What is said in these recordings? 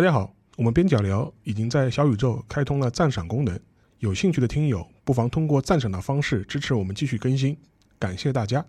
大家好，我们边角聊已经在小宇宙开通了赞赏功能，有兴趣的听友不妨通过赞赏的方式支持我们继续更新，感谢大家。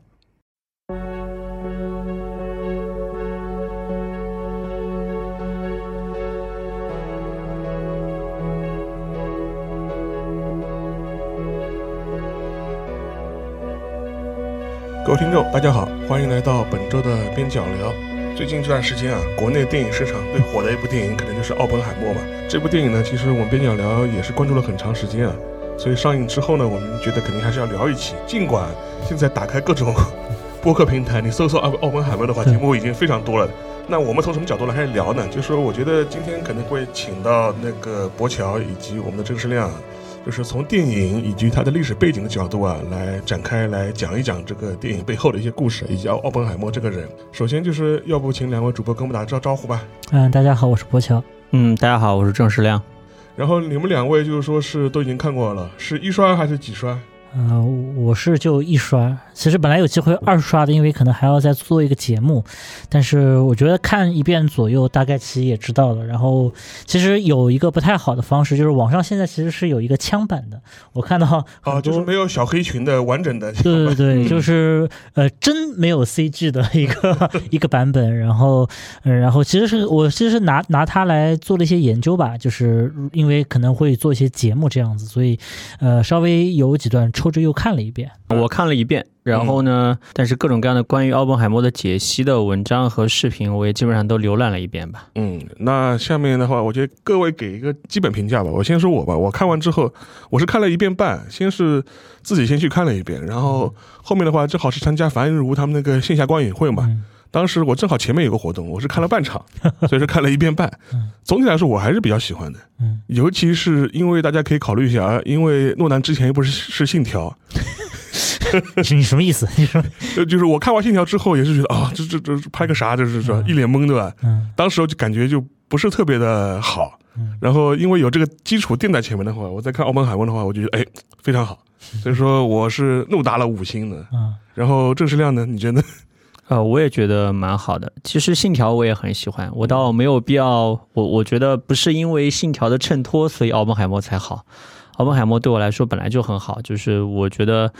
各位听众，大家好，欢迎来到本周的边角聊。最近这段时间啊，国内电影市场最火的一部电影，可能就是《奥本海默》吧。这部电影呢，其实我们边角聊也是关注了很长时间啊，所以上映之后呢，我们觉得肯定还是要聊一期。尽管现在打开各种 播客平台，你搜索《奥奥本海默》的话，节目已经非常多了。那我们从什么角度来开始聊呢？就是说，我觉得今天可能会请到那个博乔以及我们的郑世亮。就是从电影以及它的历史背景的角度啊，来展开来讲一讲这个电影背后的一些故事，以及奥奥本海默这个人。首先就是要不请两位主播跟我们打招招呼吧。嗯，大家好，我是博乔。嗯，大家好，我是郑世亮。然后你们两位就是说是都已经看过了，是一刷还是几刷？嗯，我是就一刷。其实本来有机会二刷的，因为可能还要再做一个节目，但是我觉得看一遍左右，大概其实也知道了。然后其实有一个不太好的方式，就是网上现在其实是有一个枪版的，我看到啊，就是没有小黑裙的完整的，对对对，就是呃真没有 CG 的一个 一个版本。然后嗯，然后其实是我其实是拿拿它来做了一些研究吧，就是因为可能会做一些节目这样子，所以呃稍微有几段抽着又看了一遍，我看了一遍。然后呢？但是各种各样的关于奥本海默的解析的文章和视频，我也基本上都浏览了一遍吧。嗯，那下面的话，我觉得各位给一个基本评价吧。我先说我吧，我看完之后，我是看了一遍半，先是自己先去看了一遍，然后后面的话正好是参加樊如他们那个线下观影会嘛。当时我正好前面有个活动，我是看了半场，所以说看了一遍半。总体来说，我还是比较喜欢的。嗯，尤其是因为大家可以考虑一下，因为诺南之前又不是是信条。你什么意思？你说，就是我看完《信条》之后，也是觉得啊，这这这拍个啥？就是说一脸懵，对吧？嗯。当时我就感觉就不是特别的好。嗯。然后因为有这个基础垫在前面的话，我再看《澳门海湾》的话，我就觉得哎非常好。所以说我是怒打了五星的。嗯。然后郑世亮呢？你觉得？呃，我也觉得蛮好的。其实《信条》我也很喜欢，我倒没有必要。我我觉得不是因为《信条》的衬托，所以奥本海默才好。奥本海默对我来说本来就很好，就是我觉得。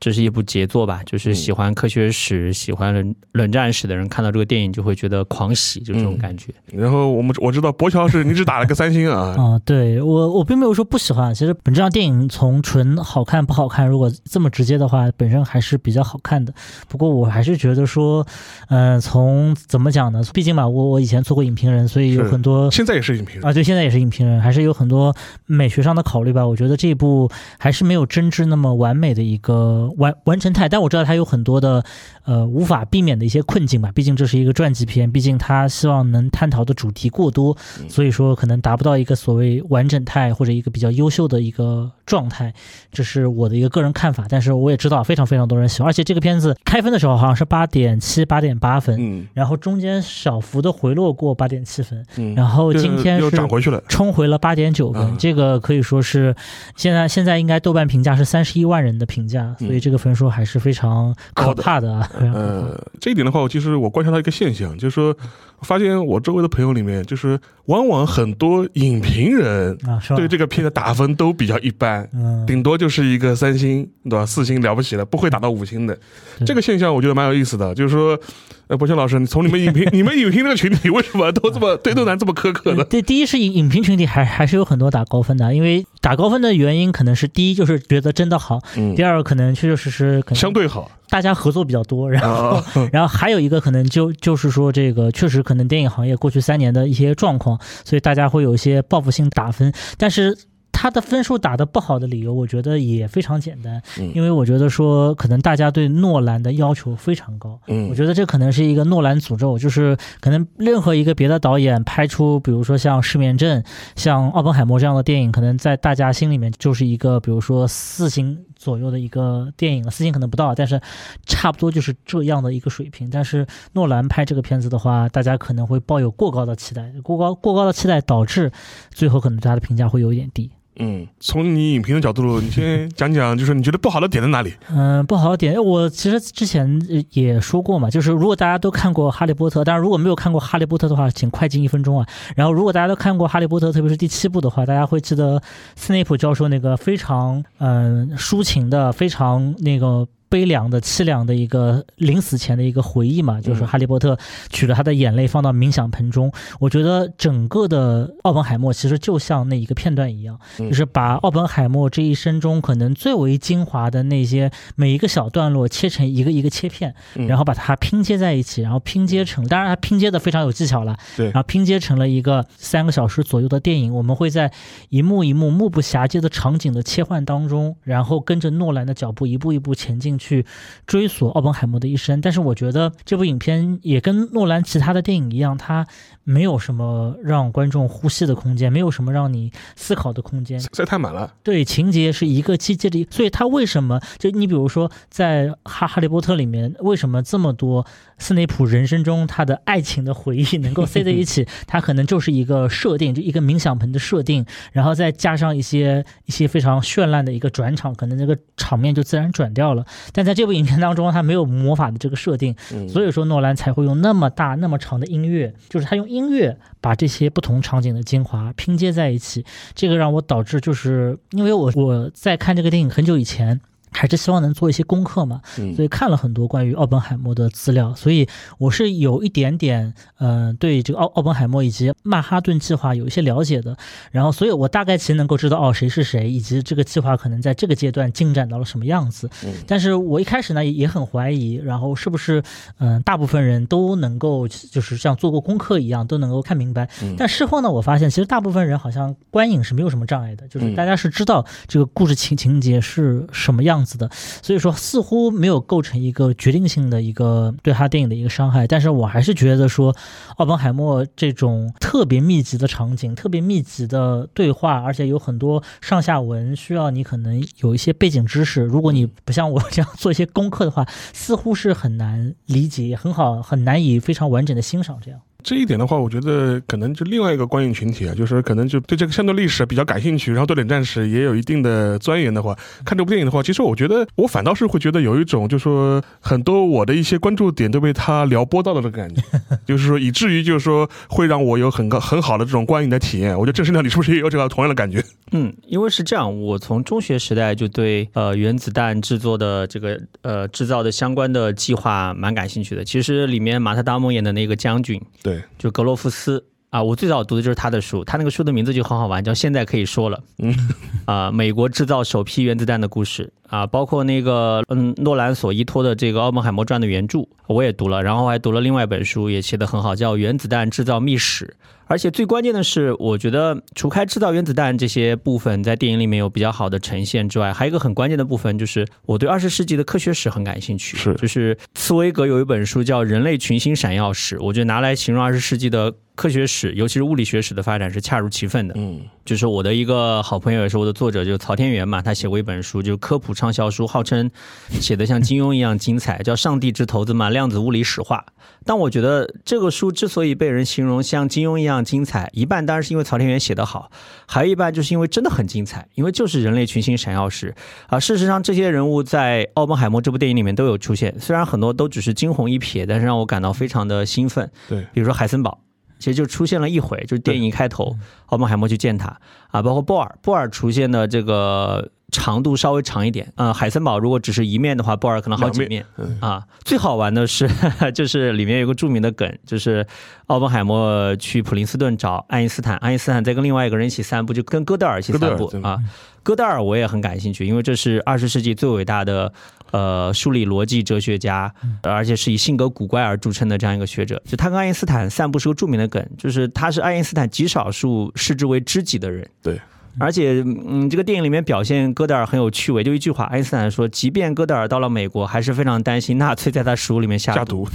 这是一部杰作吧？就是喜欢科学史、喜欢冷冷战史的人看到这个电影就会觉得狂喜，就这种感觉。然后我们我知道博乔是你只打了个三星啊。啊，对我我并没有说不喜欢。其实本质上电影从纯好看不好看，如果这么直接的话，本身还是比较好看的。不过我还是觉得说，嗯，从怎么讲呢？毕竟嘛，我我以前做过影评人，所以有很多现在也是影评人啊，对，现在也是影评人，还是有很多美学上的考虑吧。我觉得这一部还是没有真知那么完美的一个。完完成态，但我知道他有很多的，呃，无法避免的一些困境吧。毕竟这是一个传记片，毕竟他希望能探讨的主题过多，所以说可能达不到一个所谓完整态或者一个比较优秀的一个状态。这是我的一个个人看法。但是我也知道非常非常多人喜欢，而且这个片子开分的时候好像是八点七、八点八分，嗯，然后中间小幅的回落过八点七分，嗯，然后今天是涨回去了，冲回了八点九分。这个可以说是现在现在应该豆瓣评价是三十一万人的评价，所以这个分数。还是非常可怕的啊！呃，这一点的话，我其实我观察到一个现象，就是说，发现我周围的朋友里面，就是往往很多影评人对这个片的打分都比较一般，顶多就是一个三星，对吧？四星了不起了，不会打到五星的。这个现象我觉得蛮有意思的，就是说。呃，博轩老师，你从你们影评、你们影评这个群体为什么都这么对诺兰这么苛刻呢？对，第一是影影评群体还还是有很多打高分的，因为打高分的原因可能是第一就是觉得真的好，嗯，第二可能确确实实相对好，大家合作比较多，然后 然后还有一个可能就就是说这个确实可能电影行业过去三年的一些状况，所以大家会有一些报复性打分，但是。他的分数打得不好的理由，我觉得也非常简单，因为我觉得说可能大家对诺兰的要求非常高，嗯，我觉得这可能是一个诺兰诅咒，就是可能任何一个别的导演拍出，比如说像《失眠症》、像《奥本海默》这样的电影，可能在大家心里面就是一个，比如说四星左右的一个电影了，四星可能不到，但是差不多就是这样的一个水平。但是诺兰拍这个片子的话，大家可能会抱有过高的期待，过高过高的期待导致最后可能他的评价会有一点低。嗯，从你影评的角度，你先 讲讲，就是你觉得不好的点在哪里？嗯，不好的点，我其实之前也说过嘛，就是如果大家都看过《哈利波特》，当然如果没有看过《哈利波特》的话，请快进一分钟啊。然后如果大家都看过《哈利波特》，特别是第七部的话，大家会记得斯内普教授那个非常嗯抒情挺的、非常那个。悲凉的、凄凉的一个临死前的一个回忆嘛，就是哈利波特取了他的眼泪放到冥想盆中。我觉得整个的奥本海默其实就像那一个片段一样，就是把奥本海默这一生中可能最为精华的那些每一个小段落切成一个一个切片，然后把它拼接在一起，然后拼接成，当然它拼接的非常有技巧了，对，然后拼接成了一个三个小时左右的电影。我们会在一幕一幕目不暇接的场景的切换当中，然后跟着诺兰的脚步一步一步前进。去去追索奥本海默的一生，但是我觉得这部影片也跟诺兰其他的电影一样，它没有什么让观众呼吸的空间，没有什么让你思考的空间，塞太满了。对，情节是一个接接着，所以它为什么就你比如说在《哈哈利波特》里面，为什么这么多斯内普人生中他的爱情的回忆能够塞在一起？它可能就是一个设定，就一个冥想盆的设定，然后再加上一些一些非常绚烂的一个转场，可能那个场面就自然转掉了。但在这部影片当中，他没有魔法的这个设定，所以说诺兰才会用那么大、那么长的音乐，就是他用音乐把这些不同场景的精华拼接在一起。这个让我导致，就是因为我我在看这个电影很久以前。还是希望能做一些功课嘛，所以看了很多关于奥本海默的资料，所以我是有一点点，嗯，对这个奥奥本海默以及曼哈顿计划有一些了解的，然后，所以我大概其实能够知道哦谁是谁，以及这个计划可能在这个阶段进展到了什么样子。但是我一开始呢也很怀疑，然后是不是嗯大部分人都能够就是像做过功课一样都能够看明白？但事后呢我发现其实大部分人好像观影是没有什么障碍的，就是大家是知道这个故事情情节是什么样。子的，所以说似乎没有构成一个决定性的一个对他电影的一个伤害，但是我还是觉得说，奥本海默这种特别密集的场景、特别密集的对话，而且有很多上下文，需要你可能有一些背景知识。如果你不像我这样做一些功课的话，似乎是很难理解，很好很难以非常完整的欣赏这样。这一点的话，我觉得可能就另外一个观影群体啊，就是可能就对这个相对历史比较感兴趣，然后对冷战史也有一定的钻研的话，看这部电影的话，其实我觉得我反倒是会觉得有一种，就是说很多我的一些关注点都被他撩拨到了的感觉，就是说以至于就是说会让我有很高 很好的这种观影的体验。我觉得郑生亮，你是不是也有这个同样的感觉？嗯，因为是这样，我从中学时代就对呃原子弹制作的这个呃制造的相关的计划蛮感兴趣的。其实里面马特·达蒙演的那个将军，对，就格罗夫斯。啊，我最早读的就是他的书，他那个书的名字就很好玩，叫《现在可以说了》。嗯，啊，美国制造首批原子弹的故事啊，包括那个嗯，诺兰所依托的这个《奥本海默传》的原著，我也读了，然后还读了另外一本书，也写得很好，叫《原子弹制造秘史》。而且最关键的是，我觉得除开制造原子弹这些部分在电影里面有比较好的呈现之外，还有一个很关键的部分就是我对二十世纪的科学史很感兴趣。是，就是茨威格有一本书叫《人类群星闪耀史》，我觉得拿来形容二十世纪的科学史，尤其是物理学史的发展是恰如其分的。嗯，就是我的一个好朋友也是我的作者，就是曹天元嘛，他写过一本书，就是科普畅销书，号称 写的像金庸一样精彩，叫《上帝之头子嘛量子物理史话》。但我觉得这个书之所以被人形容像金庸一样精彩，一半当然是因为曹天元写得好，还有一半就是因为真的很精彩，因为就是人类群星闪耀时啊。事实上，这些人物在《奥本海默》这部电影里面都有出现，虽然很多都只是惊鸿一瞥，但是让我感到非常的兴奋。对，比如说海森堡，其实就出现了一回，就是电影一开头，奥本海默去见他啊，包括波尔，波尔出现的这个。长度稍微长一点，呃，海森堡如果只是一面的话，波尔可能好几面啊。最好玩的是，就是里面有个著名的梗，就是奥本海默去普林斯顿找爱因斯坦，爱因斯坦在跟另外一个人一起散步，就跟戈德尔一起散步啊。戈德尔我也很感兴趣，因为这是二十世纪最伟大的呃数理逻辑哲学家，而且是以性格古怪而著称的这样一个学者。就他跟爱因斯坦散步是个著名的梗，就是他是爱因斯坦极少数视之为知己的人。对。而且，嗯，这个电影里面表现戈德尔很有趣味，就一句话，爱因斯坦说，即便戈德尔到了美国，还是非常担心纳粹在他食物里面下毒。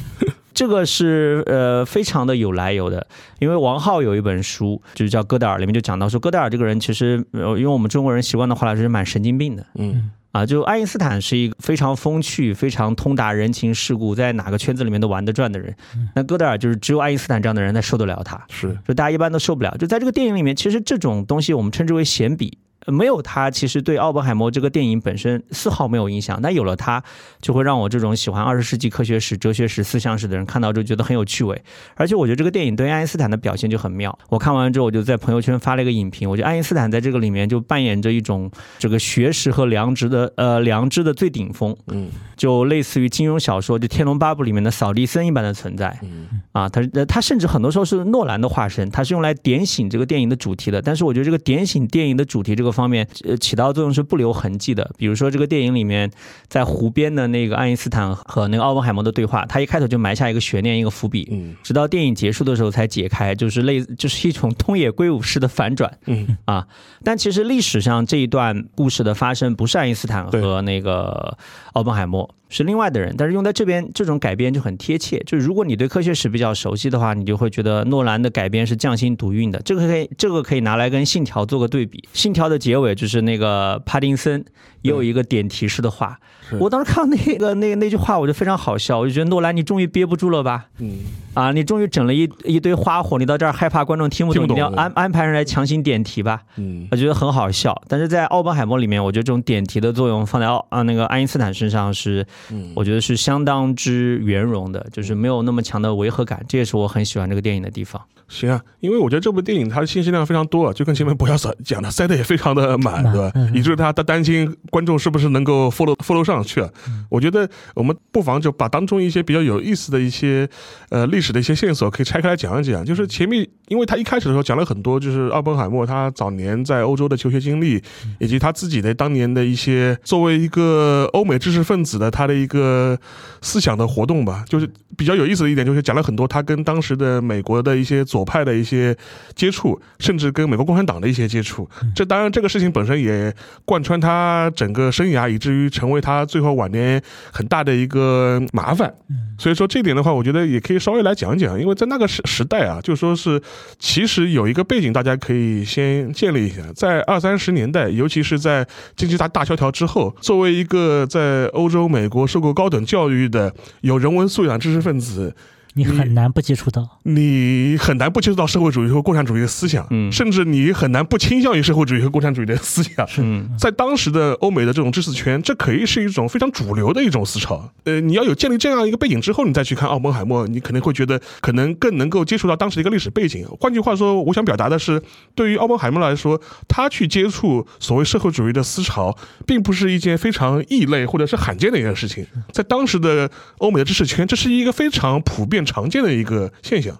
这个是呃非常的有来由的，因为王浩有一本书，就是叫《戈德尔》，里面就讲到说，戈德尔这个人其实，呃，用我们中国人习惯的话来说，是蛮神经病的。嗯。啊，就爱因斯坦是一个非常风趣、非常通达人情世故，在哪个圈子里面都玩得转的人。那戈德尔就是只有爱因斯坦这样的人才受得了他，是，就大家一般都受不了。就在这个电影里面，其实这种东西我们称之为闲笔，没有他，其实对奥本海默这个电影本身丝毫没有影响。但有了他，就会让我这种喜欢二十世纪科学史、哲学史、思想史的人看到就觉得很有趣味。而且我觉得这个电影对爱因斯坦的表现就很妙。我看完之后，我就在朋友圈发了一个影评。我觉得爱因斯坦在这个里面就扮演着一种这个学识和良知的呃良知的最顶峰，嗯，就类似于金庸小说就《天龙八部》里面的扫地僧一般的存在。嗯啊，他他甚至很多时候是诺兰的化身，他是用来点醒这个电影的主题的。但是我觉得这个点醒电影的主题这个方面，呃，起到作用是不留痕迹的。比如说这个电影里面，在湖边的那个爱因斯坦和那个奥本海默的对话，他一开头就埋下一个悬念，一个伏笔，嗯直到电影结束的时候才解开，就是类就是一种东野圭吾式的反转。嗯啊，但其实历史上这一段故事的发生不是爱因斯坦和那个奥本海默，是另外的人。但是用在这边这种改编就很贴切。就是如果你对科学史比较熟悉的话，你就会觉得诺兰的改编是匠心独运的。这个可以这个可以拿来跟《信条》做个对比，《信条》的结尾就是那个帕丁森也有一个点题式的话。我当时看到那个 那那句话，我就非常好笑，我就觉得诺兰你终于憋不住了吧？嗯啊，你终于整了一一堆花火，你到这儿害怕观众听不懂，你要安安排人来强行点题吧？嗯我觉得很好笑。但是在奥本海默里面，我觉得这种点题的作用放在奥啊那个爱因斯坦身上是，嗯，我觉得是相当之圆融的，就是没有那么强的违和感，这也是我很喜欢这个电影的地方。行啊，因为我觉得这部电影它的信息量非常多，啊，就跟前面博小所讲的，塞的也非常的满，满对吧嗯？以至于他他担心观众是不是能够 follow follow 上去啊。我觉得我们不妨就把当中一些比较有意思的一些呃历史的一些线索可以拆开来讲一讲。就是前面，因为他一开始的时候讲了很多，就是奥本海默他早年在欧洲的求学经历，以及他自己的当年的一些作为一个欧美知识分子的他的一个思想的活动吧。就是比较有意思的一点，就是讲了很多他跟当时的美国的一些左派的一些接触，甚至跟美国共产党的一些接触。这当然这个事情本身也贯穿他整个生涯，以至于成为他最后晚年很大的一个麻烦。所以说这点的话，我觉得也可以稍微来讲讲，因为在那个时时代啊，就说是其实有一个背景，大家可以先建立一下。在二三十年代，尤其是在经济大大萧条之后，作为一个在欧洲、美国受过高等教育的有人文素养知识分子，你很难不接触到。你很难不接触到社会主义和共产主义的思想，嗯甚至你很难不倾向于社会主义和共产主义的思想。嗯在当时的欧美的这种知识圈，这可以是一种非常主流的一种思潮。呃，你要有建立这样一个背景之后，你再去看奥本海默，你可能会觉得可能更能够接触到当时的一个历史背景。换句话说，我想表达的是，对于奥本海默来说，他去接触所谓社会主义的思潮，并不是一件非常异类或者是罕见的一件事情。在当时的欧美的知识圈，这是一个非常普遍常见的一个现象。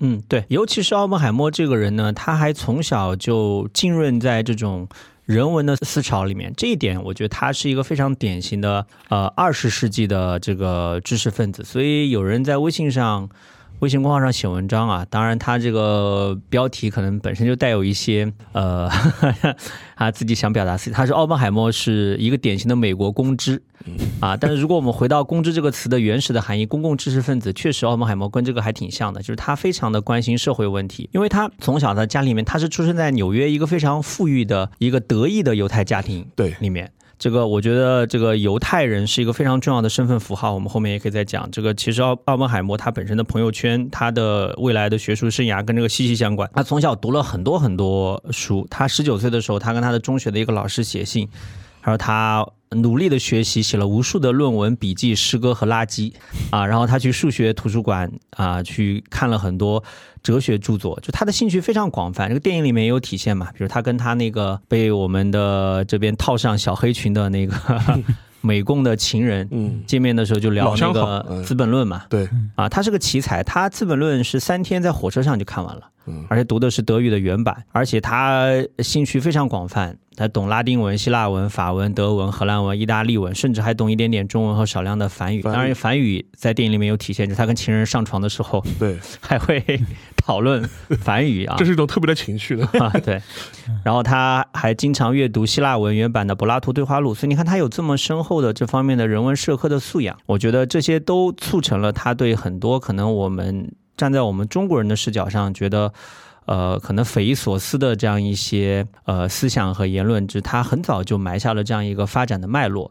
嗯，对，尤其是奥本海默这个人呢，他还从小就浸润在这种人文的思潮里面，这一点我觉得他是一个非常典型的呃二十世纪的这个知识分子。所以有人在微信上。微信公号上写文章啊，当然他这个标题可能本身就带有一些呃，他自己想表达自己，他说奥本海默是一个典型的美国公知啊。但是如果我们回到公知这个词的原始的含义，公共知识分子，确实奥本海默跟这个还挺像的，就是他非常的关心社会问题，因为他从小的家里面，他是出生在纽约一个非常富裕的一个德意的犹太家庭对里面。这个我觉得这个犹太人是一个非常重要的身份符号，我们后面也可以再讲。这个其实奥奥本海默他本身的朋友圈，他的未来的学术生涯跟这个息息相关。他从小读了很多很多书，他十九岁的时候，他跟他的中学的一个老师写信，他说他努力的学习，写了无数的论文、笔记、诗歌和垃圾啊。然后他去数学图书馆啊，去看了很多哲学著作，就他的兴趣非常广泛。这个电影里面也有体现嘛，比如他跟他那个被我们的这边套上小黑裙的那个美共的情人。嗯，见面的时候就聊那个《资本论》嘛，对，啊，他是个奇才，他《资本论》是三天在火车上就看完了，嗯。而且读的是德语的原版，而且他兴趣非常广泛，他懂拉丁文、希腊文、法文、德文、荷兰文、意大利文，甚至还懂一点点中文和少量的梵语。梵语。当然，梵语在电影里面有体现，就是他跟情人上床的时候对，还会讨论梵语啊这。是一种特别的情绪的。啊，对，然后他还经常阅读希腊文原版的柏拉图对话录，所以你看他有这么深厚的这方面的人文社科的素养，我觉得这些都促成了他对很多可能我们站在我们中国人的视角上觉得。呃，可能匪夷所思的这样一些呃思想和言论，就是他很早就埋下了这样一个发展的脉络，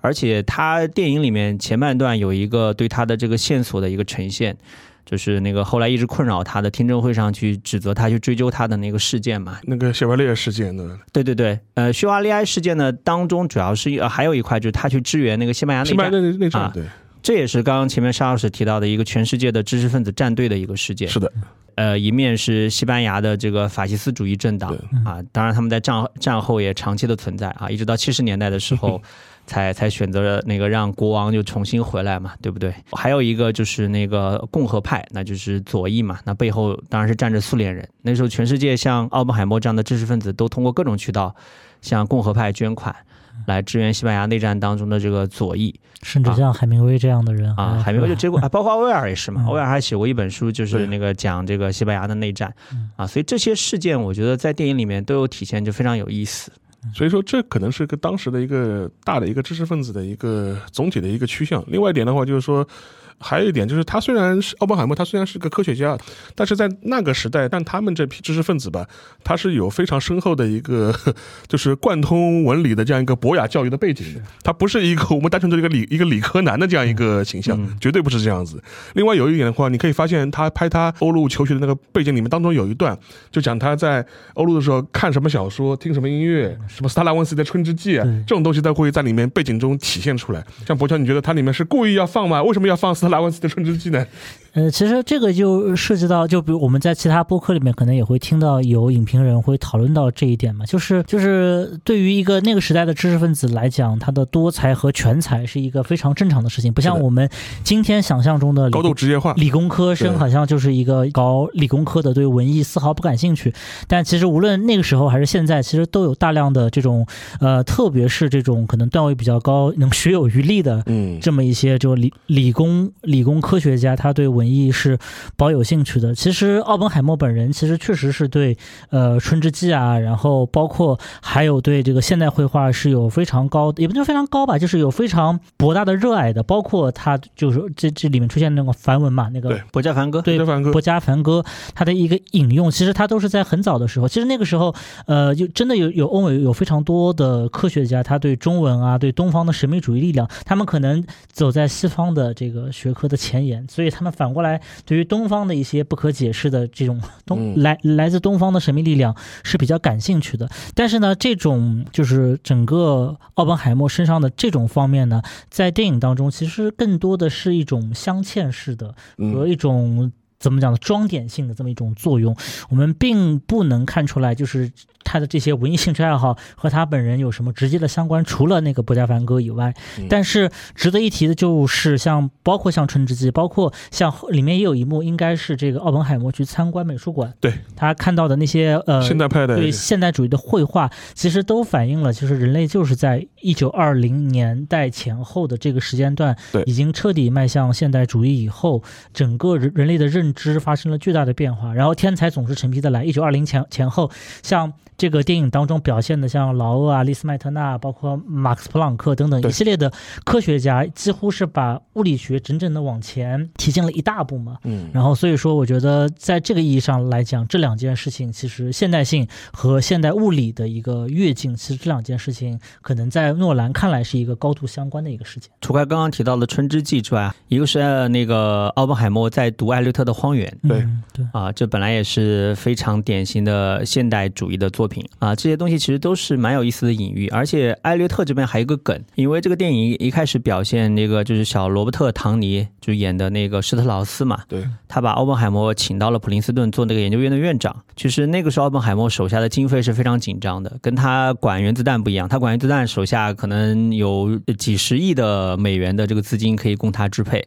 而且他电影里面前半段有一个对他的这个线索的一个呈现，就是那个后来一直困扰他的听证会上去指责他去追究他的那个事件嘛。那个谢瓦利亚事件呢？对对对，呃，叙瓦利埃事件呢当中主要是呃还有一块就是他去支援那个西班牙内西班牙，内内战，啊对，这也是刚刚前面沙老师提到的一个全世界的知识分子站队的一个事件。是的，呃，一面是西班牙的这个法西斯主义政党对啊，当然他们在战战后也长期的存在啊，一直到七十年代的时候 才才选择了那个让国王就重新回来嘛，对不对？还有一个就是那个共和派，那就是左翼嘛，那背后当然是站着苏联人。那时候全世界像奥本海默这样的知识分子都通过各种渠道向共和派捐款。来支援西班牙内战当中的这个左翼甚至像海明威这样的人啊，海明威就接过啊，包括奥威尔也是嘛，奥威尔还写过一本书，就是那个讲这个西班牙的内战嗯啊，所以这些事件我觉得在电影里面都有体现，就非常有意思。所以说这可能是个当时的一个大的一个知识分子的一个总体的一个趋向。另外一点的话，就是说。还有一点就是，他虽然是奥本海默，他虽然是个科学家，但是在那个时代，但他们这批知识分子吧，他是有非常深厚的一个，就是贯通文理的这样一个博雅教育的背景的。他不是一个我们单纯的一个理一个理科男的这样一个形象，嗯绝对不是这样子。另外有一点的话，你可以发现他拍他欧陆求学的那个背景里面当中有一段，就讲他在欧陆的时候看什么小说、听什么音乐，什么斯特拉文斯基的《春之祭》啊，这种东西都会在里面背景中体现出来。像博乔，你觉得它里面是故意要放吗？为什么要放斯特拉文斯的《春之祭》呢？呃，其实这个就涉及到，就比如我们在其他播客里面可能也会听到有影评人会讨论到这一点嘛，就是就是对于一个那个时代的知识分子来讲，他的多才和全才是一个非常正常的事情，不像我们今天想象中的高度职业化，理工科生好像就是一个搞理工科的，对文艺丝毫不感兴趣。但其实无论那个时候还是现在，其实都有大量的这种呃，特别是这种可能段位比较高、能学有余力的嗯，这么一些就理理工理工科学家，他对文艺是保有兴趣的。其实奥本海默本人其实确实是对呃《春之祭》啊，然后包括还有对这个现代绘画是有非常高，也不叫非常高吧，就是有非常博大的热爱的。包括他就是这这里面出现那个梵文嘛，那个对博加梵歌，对博加梵歌，他的一个引用，其实他都是在很早的时候。其实那个时候，呃，就真的有有欧美有非常多的科学家，他对中文啊，对东方的神秘主义力量，他们可能走在西方的这个学科的前沿，所以他们反过来对于东方的一些不可解释的这种东、嗯来来自东方的神秘力量是比较感兴趣的。但是呢，这种就是整个奥本海默身上的这种方面呢，在电影当中其实更多的是一种镶嵌式的。和嗯，一种怎么讲呢，装点性的这么一种作用，我们并不能看出来，就是他的这些文艺兴趣爱好和他本人有什么直接的相关，除了那个博加凡歌以外。嗯但是值得一提的就是像，包括像《春之祭》，包括像里面也有一幕，应该是这个奥本海默去参观美术馆，对他看到的那些呃现代派的对现代主义的绘画，其实都反映了，就是人类就是在一九二零年代前后的这个时间段对，已经彻底迈向现代主义以后，整个人人类的认知发生了巨大的变化。然后天才总是成批的来，一九二零前前后，像。这个电影当中表现的，像劳厄啊、利斯麦特纳，包括马克思普朗克等等一系列的科学家，几乎是把物理学整整的往前提进了一大步嘛。嗯，然后所以说，我觉得在这个意义上来讲，这两件事情其实现代性和现代物理的一个跃进，其实这两件事情可能在诺兰看来是一个高度相关的一个事件。除开刚刚提到的《春之祭》之外，一个是呃那个奥本海默在读艾略特的《荒原》对嗯、对，啊，这本来也是非常典型的现代主义的作品啊，这些东西其实都是蛮有意思的隐喻。而且艾略特这边还有一个梗，因为这个电影一开始表现那个就是小罗伯特·唐尼就演的那个施特劳斯嘛，对，他把奥本海默请到了普林斯顿做那个研究院的院长。其实那个时候奥本海默手下的经费是非常紧张的，跟他管原子弹不一样，他管原子弹手下可能有几十亿的美元的这个资金可以供他支配。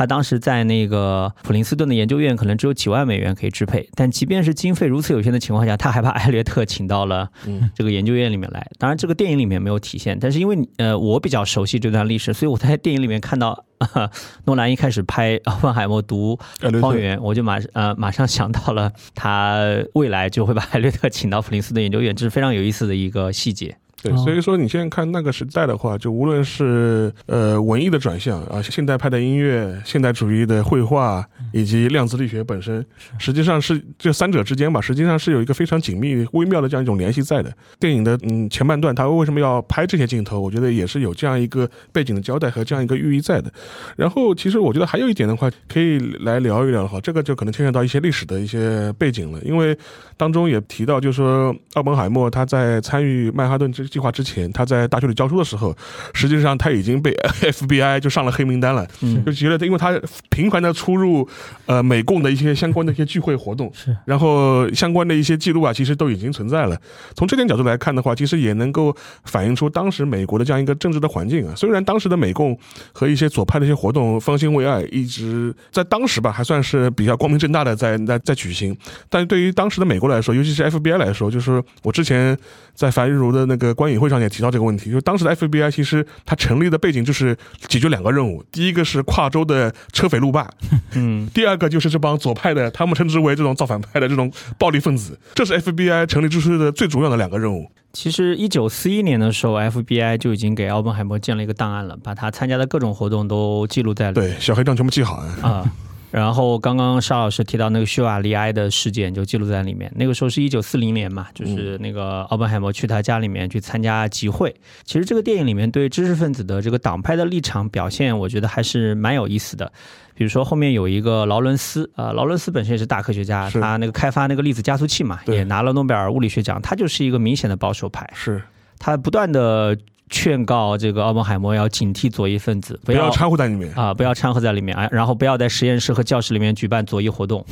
他当时在那个普林斯顿的研究院可能只有几万美元可以支配，但即便是经费如此有限的情况下，他还把艾略特请到了嗯这个研究院里面来。当然，这个电影里面没有体现，但是因为呃我比较熟悉这段历史，所以我在电影里面看到、啊诺兰一开始拍奥本海默读荒原，我就马呃马上想到了他未来就会把艾略特请到普林斯顿研究院，这是非常有意思的一个细节。对，哦所以说你现在看那个时代的话，就无论是呃文艺的转向啊，现代派的音乐、现代主义的绘画，以及量子力学本身，实际上是这三者之间吧，实际上是有一个非常紧密、微妙的这样一种联系在的。电影的嗯前半段，他为什么要拍这些镜头？我觉得也是有这样一个背景的交代和这样一个寓意在的。然后，其实我觉得还有一点的话，可以来聊一聊哈，这个就可能牵扯到一些历史的一些背景了，因为当中也提到，就是说奥本海默他在参与曼哈顿这计划之前，他在大学里教书的时候，实际上他已经被 FBI 就上了黑名单了，嗯就觉得因为他频繁的出入呃美共的一些相关的一些聚会活动，是。然后相关的一些记录啊，其实都已经存在了。从这点角度来看的话，其实也能够反映出当时美国的这样一个政治的环境啊。虽然当时的美共和一些左派的一些活动方兴未艾，一直在当时吧还算是比较光明正大的在在在举行，但对于当时的美国来说，尤其是 FBI 来说，就是我之前在樊玉茹的那个观影会上也提到这个问题，就是当时的 FBI 其实它成立的背景就是解决两个任务，第一个是跨州的车匪路霸，嗯，第二个就是这帮左派的，他们称之为这种造反派的这种暴力分子，这是 FBI 成立之初的最主要的两个任务。其实一九四一年的时候，FBI 就已经给奥本海默建了一个档案了，把他参加的各种活动都记录在了对，小黑账全部记好啊。啊。然后刚刚沙老师提到那个匈瓦利埃的事件就记录在里面。那个时候是一九四零年嘛，就是那个奥本海默去他家里面去参加集会。其实这个电影里面对知识分子的这个党派的立场表现，我觉得还是蛮有意思的。比如说后面有一个劳伦斯，呃，劳伦斯本身也是大科学家，他那个开发那个粒子加速器嘛，也拿了诺贝尔物理学奖。他就是一个明显的保守派，是，他不断的劝告这个奥本海默要警惕左翼分子，不要掺和在里面。啊，不要掺和在里面啊，然后不要在实验室和教室里面举办左翼活动，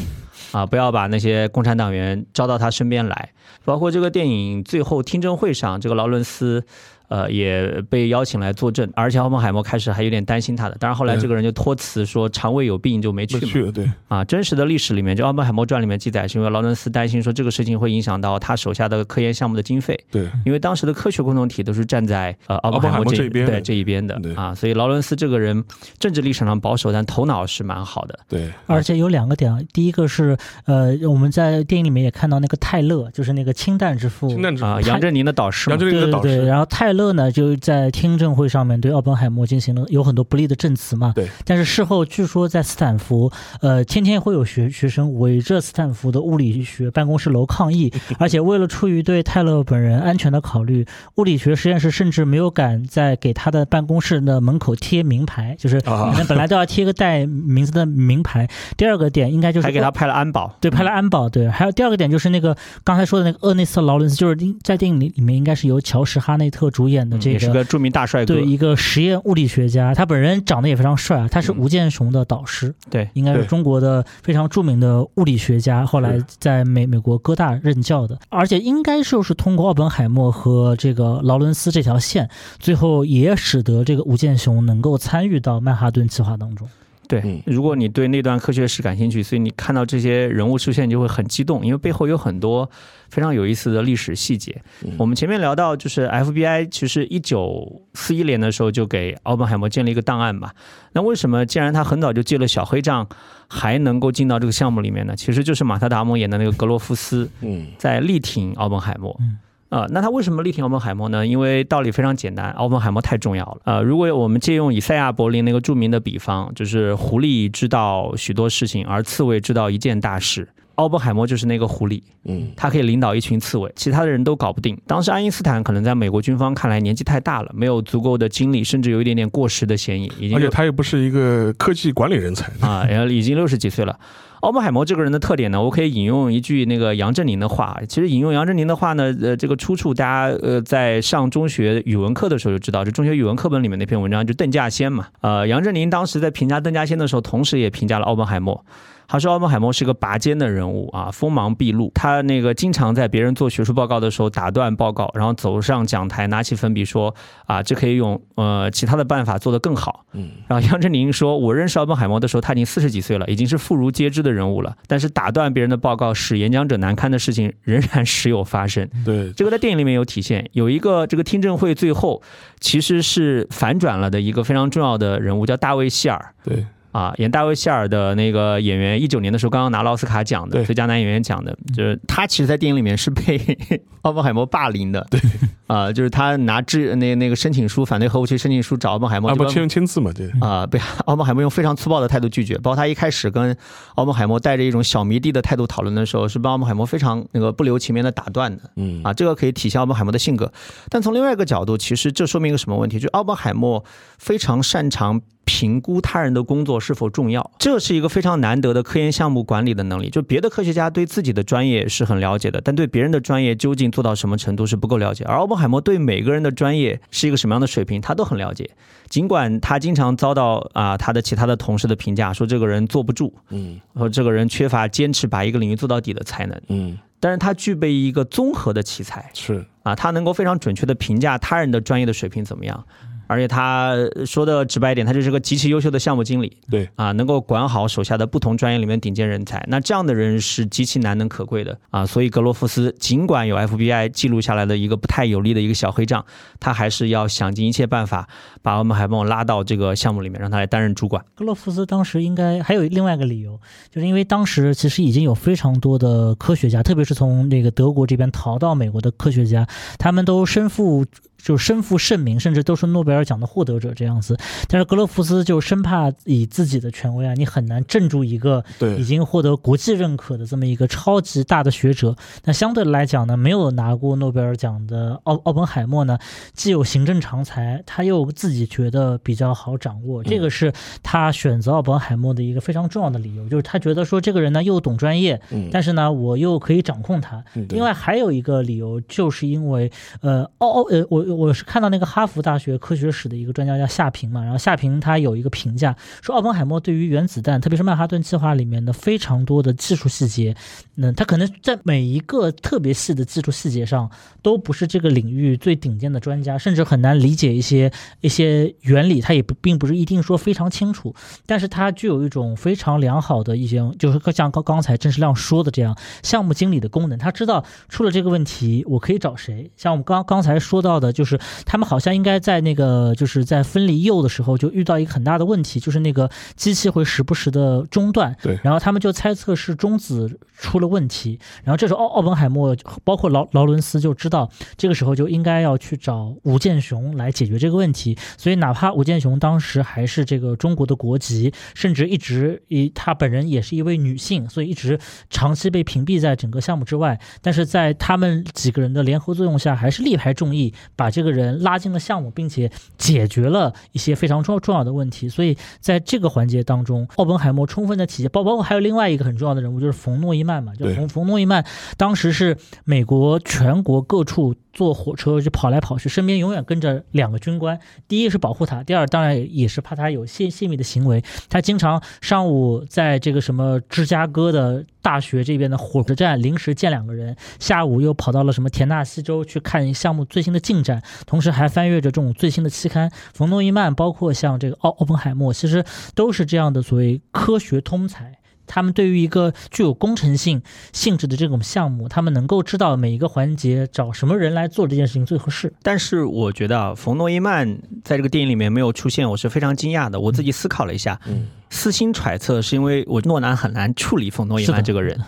啊，不要把那些共产党员招到他身边来。包括这个电影最后听证会上，这个劳伦斯。呃，也被邀请来作证，而且奥本海默开始还有点担心他的，当然后来这个人就托辞说肠胃有病就没去嘛。去了，对，啊，真实的历史里面，就《奥本海默传》里面记载，是因为劳伦斯担心说这个事情会影响到他手下的科研项目的经费，对，因为当时的科学共同体都是站在呃奥本海默这这一边的。对这一边的。啊，所以劳伦斯这个人政治立场上保守，但头脑是蛮好的。对，而且有两个点啊，第一个是呃，我们在电影里面也看到那个泰勒，就是那个氢弹之父，氢弹之啊，杨振宁的导师嘛。杨，振宁对对对，的导师，然后泰勒呢就在听证会上面对奥本海默进行了有很多不利的证词嘛。对。但是事后据说在斯坦福，呃，天天会有学学生围着斯坦福的物理学办公室楼抗议，而且为了出于对泰勒本人安全的考虑，物理学实验室甚至没有敢在给他的办公室的门口贴名牌，就是啊可能本来都要贴个带名字的名牌。第二个点应该就是还给他派了安保。对，派了安保。对，还有第二个点就是那个刚才说的那个厄内斯特劳伦斯，就是在电影里里面应该是由乔什哈内特主演的嗯这个。也是个著名大帅哥对，，一个实验物理学家，他本人长得也非常帅啊，他是嗯吴健雄的导师，对，应该是中国的非常著名的物理学家，后来在美美国哥大任教的，而且应该就是通过奥本海默和这个劳伦斯这条线，最后也使得这个吴健雄能够参与到曼哈顿计划当中。对嗯，如果你对那段科学史感兴趣，所以你看到这些人物出现，你就会很激动，因为背后有很多非常有意思的历史细节。嗯我们前面聊到，就是 FBI 其实一九四一年的时候就给奥本海默建立一个档案吧。那为什么既然他很早就借了小黑账，还能够进到这个项目里面呢？其实就是马特·达蒙演的那个格罗夫斯嗯，在力挺奥本海默。嗯啊、那他为什么力挺奥本海默呢？因为道理非常简单，奥本海默太重要了。呃，如果我们借用以赛亚·柏林那个著名的比方，就是狐狸知道许多事情，而刺猬知道一件大事。奥本海默就是那个狐狸，嗯，他可以领导一群刺猬，其他的人都搞不定。当时爱因斯坦可能在美国军方看来年纪太大了，没有足够的精力，甚至有一点点过时的嫌疑，已经而且他又不是一个科技管理人才，啊，然后已经六十几岁了。奥本海默这个人的特点呢，我可以引用一句那个杨振宁的话。其实引用杨振宁的话呢，呃，这个出处大家呃在上中学语文课的时候就知道，就中学语文课本里面那篇文章就邓稼先嘛。呃，杨振宁当时在评价邓稼先的时候，同时也评价了奥本海默。他说奥本海默是个拔尖的人物啊，锋芒毕露。他那个经常在别人做学术报告的时候打断报告，然后走上讲台，拿起粉笔说啊，这可以用呃其他的办法做得更好。嗯，然后杨振宁说，我认识奥本海默的时候，他已经四十几岁了，已经是妇孺皆知的人物了。但是打断别人的报告，使演讲者难堪的事情仍然时有发生。对，这个在电影里面有体现，有一个这个听证会最后其实是反转了的一个非常重要的人物，叫大卫希尔。对，啊，演大卫希尔的那个演员，一九年的时候刚刚拿了奥斯卡奖的最佳男演员奖的，就是他其实，在电影里面是被 奥本海默霸凌的。对，啊，就是他拿致那那个申请书，反对核武器申请书找奥本海默，啊不这帮签签字嘛，对，啊、被奥本海默用非常粗暴的态度拒绝。包括他一开始跟奥本海默带着一种小迷弟的态度讨论的时候，是被奥本海默非常那个不留情面的打断的。嗯啊，这个可以体现奥本海默的性格。但从另外一个角度，其实这说明一个什么问题？就奥本海默非常擅长。评估他人的工作是否重要，这是一个非常难得的科研项目管理的能力。就别的科学家对自己的专业是很了解的，但对别人的专业究竟做到什么程度是不够了解。而奥本海默对每个人的专业是一个什么样的水平，他都很了解。尽管他经常遭到啊他的其他的同事的评价，说这个人坐不住，嗯说这个人缺乏坚持把一个领域做到底的才能，嗯但是他具备一个综合的奇才是，啊，他能够非常准确的评价他人的专业的水平怎么样。而且他说的直白一点，他就是个极其优秀的项目经理对，啊，能够管好手下的不同专业里面顶尖人才。那这样的人是极其难能可贵的啊。所以格罗夫斯尽管有 FBI 记录下来的一个不太有利的一个小黑账，他还是要想尽一切办法把我们海默拉到这个项目里面，让他来担任主管。格罗夫斯当时应该还有另外一个理由，就是因为当时其实已经有非常多的科学家，特别是从那个德国这边逃到美国的科学家，他们都身负就是身负盛名，甚至都是诺贝尔奖的获得者这样子。但是格罗夫斯就生怕以自己的权威啊，你很难镇住一个已，经获得国际认可的这么一个超级大的学者。那相对来讲呢，没有拿过诺贝尔奖的奥奥本海默呢，既有行政常才，他又自己觉得比较好掌握，这个是他选择奥本海默的一个非常重要的理由，就是他觉得说这个人呢又懂专业，嗯，但是呢我又可以掌控他。另外还有一个理由，就是因为呃奥奥呃我我是看到那个哈佛大学科学史的一个专家叫夏平嘛，然后夏平他有一个评价说奥本海默对于原子弹，特别是曼哈顿计划里面的非常多的技术细节，那他可能在每一个特别细的技术细节上都不是这个领域最顶尖的专家，甚至很难理解一些一些原理，他也不并不是一定说非常清楚，但是他具有一种非常良好的一些，就是像刚刚才郑世亮说的这样项目经理的功能，他知道出了这个问题我可以找谁。像我们刚刚才说到的，就是他们好像应该在那个就是在分离铀的时候就遇到一个很大的问题，就是那个机器会时不时的中断，对然后他们就猜测是中子出了问题，然后这时候奥奥本海默包括劳劳伦斯就知道这个时候就应该要去找吴健雄来解决这个问题，所以哪怕吴健雄当时还是这个中国的国籍，甚至一直以他本人也是一位女性，所以一直长期被屏蔽在整个项目之外。但是在他们几个人的联合作用下，还是力排众议，把这个人拉进了项目，并且解决了一些非常重重要的问题。所以在这个环节当中，奥本海默充分的体现，包包括还有另外一个很重要的人物，就是冯诺依曼嘛，就冯冯诺依曼当时是美国全国各处坐火车就跑来跑去，身边永远跟着两个军官。第一是保护他，第二当然也也是怕他有泄泄密的行为。他经常上午在这个什么芝加哥的大学这边的火车站临时见两个人，下午又跑到了什么田纳西州去看项目最新的进展，同时还翻阅着这种最新的期刊。冯诺依曼，包括像这个奥奥本海默，其实都是这样的所谓科学通才。他们对于一个具有工程性性质的这种项目，他们能够知道每一个环节找什么人来做这件事情最合适。但是我觉得啊，冯诺依曼在这个电影里面没有出现，我是非常惊讶的。我自己思考了一下，嗯私心揣测是因为我诺兰很难处理冯诺依曼这个人，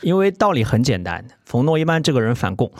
因为道理很简单，冯诺依曼这个人反共，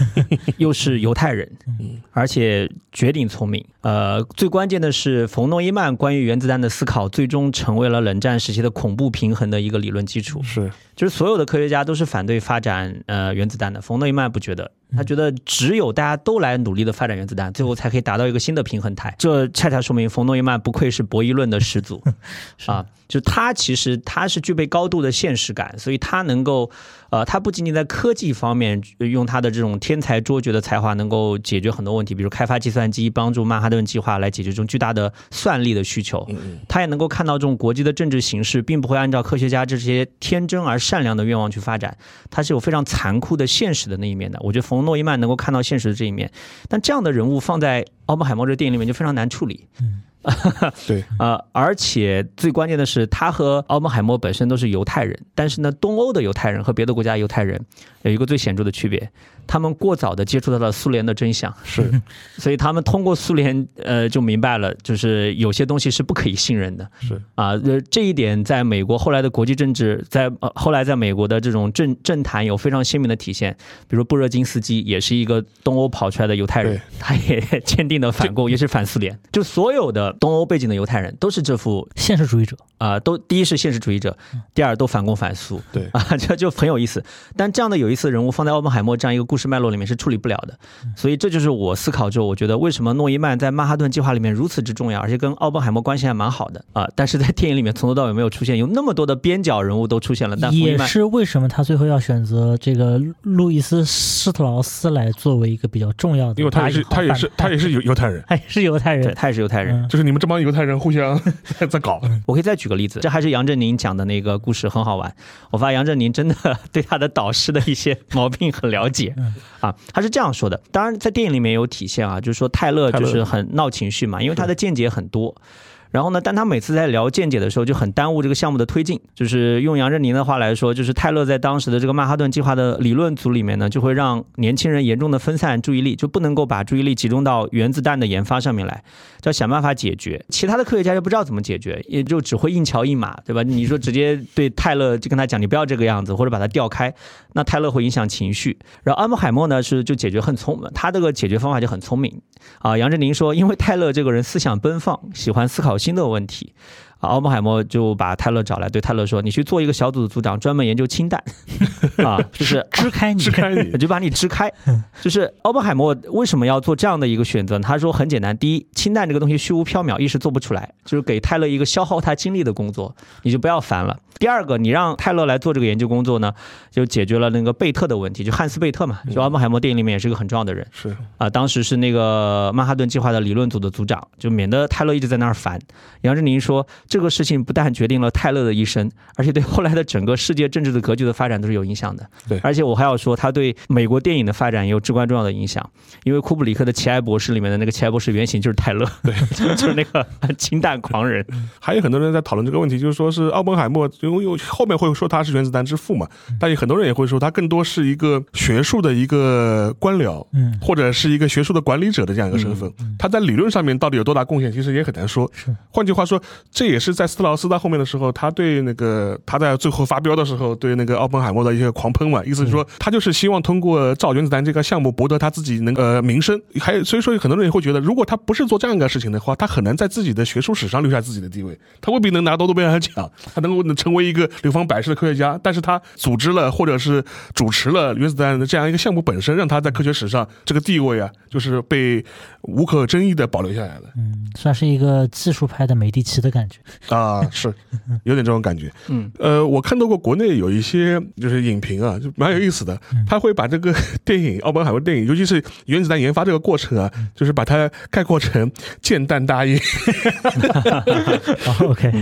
又是犹太人，嗯而且绝顶聪明。呃，最关键的是，冯诺依曼关于原子弹的思考，最终成为了冷战时期的恐怖平衡的一个理论基础。是，就是所有的科学家都是反对发展呃原子弹的，冯诺依曼不觉得，他觉得只有大家都来努力的发展原子弹，最后才可以达到一个新的平衡态。这恰恰说明冯诺依曼不愧是博弈论的始祖 啊！就他其实他是具备高度的现实感，所以他能够呃，他不仅仅在科技方面呃用他的这种天才卓绝的才华，能够解决很多问题，比如开发计算机，帮助曼哈顿计划来解决这种巨大的算力的需求。他也能够看到这种国际的政治形势，并不会按照科学家这些天真而善良的愿望去发展，他是有非常残酷的现实的那一面的。我觉得冯诺依曼能够看到现实的这一面，但这样的人物放在奥本海默这个电影里面就非常难处理。嗯，对，呃，而且最关键的是，他和奥本海默本身都是犹太人，但是呢，东欧的犹太人和别的国家犹太人有一个最显著的区别，他们过早的接触到了苏联的真相，是，所以他们通过苏联，呃，就明白了，就是有些东西是不可以信任的。是啊，呃，这一点在美国后来的国际政治，在呃后来在美国的这种政政坛有非常鲜明的体现。比如布热津斯基也是一个东欧跑出来的犹太人，他也坚定的反共，也是反苏联。就所有的东欧背景的犹太人都是这副现实主义者，啊、都第一是现实主义者，第二都反共反苏。对啊，这就很有意思。但这样的有意思的人物放在奥本海默这样一个故事脉络里面是处理不了的，所以这就是我思考之后，我觉得为什么诺伊曼在曼哈顿计划里面如此之重要，而且跟奥本海默关系还蛮好的啊、但是在电影里面从头到尾没有出现，有那么多的边角人物都出现了，但也是为什么他最后要选择这个路易斯施特劳斯来作为一个比较重要的因为他也是他也是他也是犹犹太人，他也是犹太对人，他也是犹太人。嗯就是你们这帮犹太人互相 在搞，我可以再举个例子，这还是杨振宁讲的那个故事很好玩。我发现杨振宁真的 对他的导师的一些毛病很了解嗯啊。他是这样说的，当然在电影里面有体现啊，就是说泰勒就是很闹情绪嘛，因为他的见解很多。然后呢，但他每次在聊见解的时候，就很耽误这个项目的推进。就是用杨振宁的话来说，就是泰勒在当时的这个曼哈顿计划的理论组里面呢，就会让年轻人严重的分散注意力，就不能够把注意力集中到原子弹的研发上面来，要想办法解决。其他的科学家又不知道怎么解决，也就只会硬桥硬马，对吧？你说直接对泰勒就跟他讲，你不要这个样子，或者把他调开，那泰勒会影响情绪。然后阿姆海默呢是就解决很聪明，他这个解决方法就很聪明啊。杨振宁说，因为泰勒这个人思想奔放，喜欢思考新的问题。啊，奥本海默就把泰勒找来，对泰勒说：“你去做一个小组的组长，专门研究氢弹，啊，就是支开你，支开你我，就把你支开。就是奥本海默为什么要做这样的一个选择呢？他说很简单，第一，氢弹这个东西虚无缥缈，一时做不出来，就是给泰勒一个消耗他精力的工作，你就不要烦了。第二个，你让泰勒来做这个研究工作呢，就解决了那个贝特的问题，就汉斯贝特嘛，就奥本海默电影里面也是个很重要的人是啊，当时是那个曼哈顿计划的理论组的组长，就免得泰勒一直在那儿烦。杨振宁说，这个事情不但决定了泰勒的一生，而且对后来的整个世界政治的格局的发展都是有影响的。对而且我还要说，他对美国电影的发展也有至关重要的影响，因为库布里克的《奇爱博士》里面的那个奇爱博士原型就是泰勒，对，就是那个氢弹狂人。还有很多人在讨论这个问题，就是说是奥本海默，因为后面会说他是原子弹之父嘛，但有很多人也会说他更多是一个学术的一个官僚，嗯，或者是一个学术的管理者的这样一个身份。他在理论上面到底有多大贡献，其实也很难说。是换句话说，这也是在斯特劳斯在后面的时候，他对那个他在最后发飙的时候，对那个奥本海默的一些狂喷嘛，意思是说他就是希望通过造原子弹这个项目博得他自己能呃名声。还有所以说很多人也会觉得，如果他不是做这样一个事情的话，他很难在自己的学术史上留下自己的地位。他未必能拿到诺贝尔奖，他能够成为一个流芳百世的科学家，但是他组织了或者是主持了原子弹的这样一个项目本身，让他在科学史上这个地位啊，就是被无可争议的保留下来了。嗯，算是一个技术派的美第奇的感觉。啊，是有点这种感觉。嗯，呃，我看到过国内有一些就是影评啊，就蛮有意思的。他会把这个电影奥本海默电影，尤其是原子弹研发这个过程啊，就是把它概括成见弹大业。哦 OK，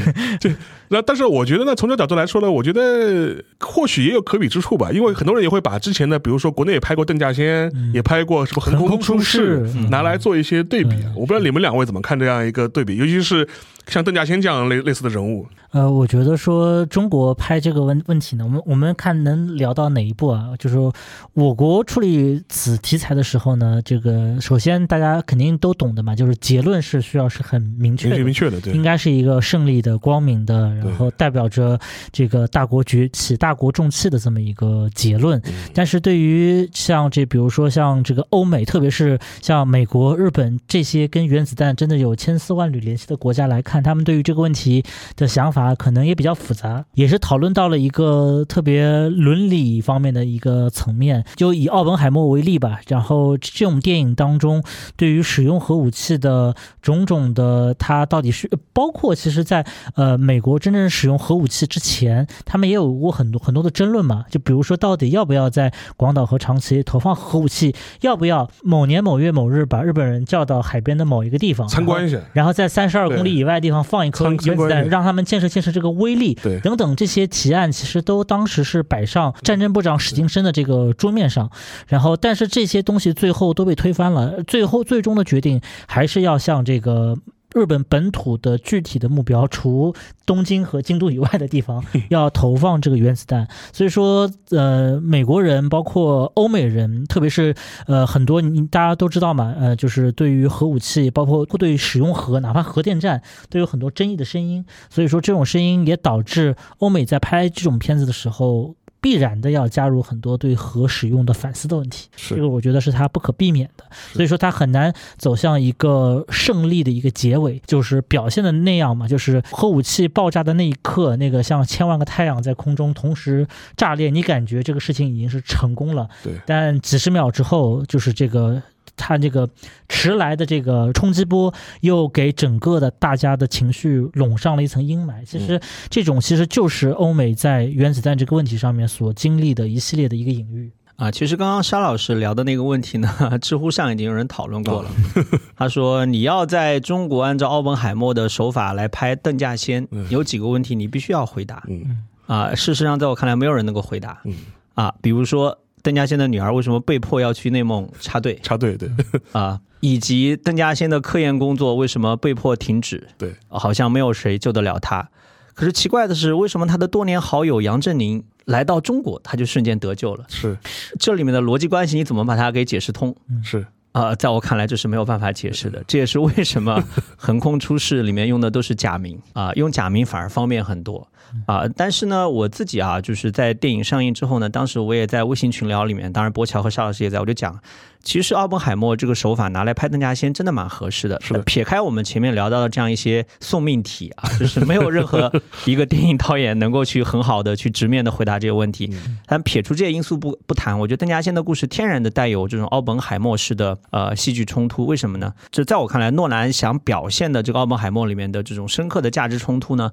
那但是我觉得呢，从这角度来说呢，我觉得或许也有可比之处吧，因为很多人也会把之前的，比如说国内也拍过邓稼先，也拍过什么横空出世，嗯。拿来做一些对比。我不知道你们两位怎么看这样一个对比，尤其是像邓稼先这样类类似的人物。呃，我觉得说中国拍这个问问题呢，我们我们看能聊到哪一步啊？就是说我国处理此题材的时候呢，这个首先大家肯定都懂的嘛，就是结论是需要是很明确的明确的，对应，该是一个胜利的、光明的，然后代表着这个大国崛起、大国重器的这么一个结论。嗯但是对于像这，比如说像这个欧美，特别是像美国、日本这些跟原子弹真的有千丝万缕联系的国家来看，他们对于这个问题的想法可能也比较复杂，也是讨论到了一个特别伦理方面的一个层面。就以奥本海默为例吧，然后这种电影当中对于使用核武器的种种的，它到底是包括其实在呃美国真正使用核武器之前，他们也有过很多很多的争论嘛。就比如说，到底要不要在广岛和长崎投放核武器？要不要某年某月某日把日本人叫到海边的某一个地方参观一下。然后在三十二公里以外的地方放一颗参原子弹，让他们见识见识这个威力，对。等等这些提案，其实都当时是摆上战争部长史金生的这个桌面上，然后但是这些东西最后都被推翻了，最后最终的决定还是要向这个。日本本土的具体的目标，除东京和京都以外的地方 要投放这个原子弹。所以说，呃，美国人包括欧美人，特别是呃很多你大家都知道嘛，呃，就是对于核武器，包括对于使用核，哪怕核电站，都有很多争议的声音。所以说，这种声音也导致欧美在拍这种片子的时候。必然的要加入很多对核使用的反思的问题，这个我觉得是它不可避免的，所以说它很难走向一个胜利的一个结尾，就是表现的那样嘛，就是核武器爆炸的那一刻，那个像千万个太阳在空中同时炸裂，你感觉这个事情已经是成功了，对，但几十秒之后，就是这个。它这个迟来的这个冲击波，又给整个的大家的情绪笼上了一层阴霾。其实这种其实就是欧美在原子弹这个问题上面所经历的一系列的一个隐喻啊。其实刚刚沙老师聊的那个问题呢，知乎上已经有人讨论过了。他说你要在中国按照奥本海默的手法来拍邓稼先，有几个问题你必须要回答。嗯啊，事实上在我看来，没有人能够回答。嗯啊，比如说。邓稼先的女儿为什么被迫要去内蒙插队？插队，对 啊，以及邓稼先的科研工作为什么被迫停止？对，好像没有谁救得了他。可是奇怪的是，为什么他的多年好友杨振宁来到中国，他就瞬间得救了？是，这里面的逻辑关系你怎么把它给解释通？是啊，在我看来这是没有办法解释的。这也是为什么横空出世里面用的都是假名啊，用假名反而方便很多。啊，但是呢，我自己啊，就是在电影上映之后呢，当时我也在微信群聊里面，当然博乔和邵老师也在，我就讲。其实奥本海默这个手法拿来拍邓稼先真的蛮合适的。是的，撇开我们前面聊到的这样一些送命题啊，就是没有任何一个电影导演能够去很好的去直面的回答这个问题。但撇除这些因素不不谈，我觉得邓稼先的故事天然的带有这种奥本海默式的呃戏剧冲突。为什么呢？就在我看来，诺兰想表现的这个奥本海默里面的这种深刻的价值冲突呢，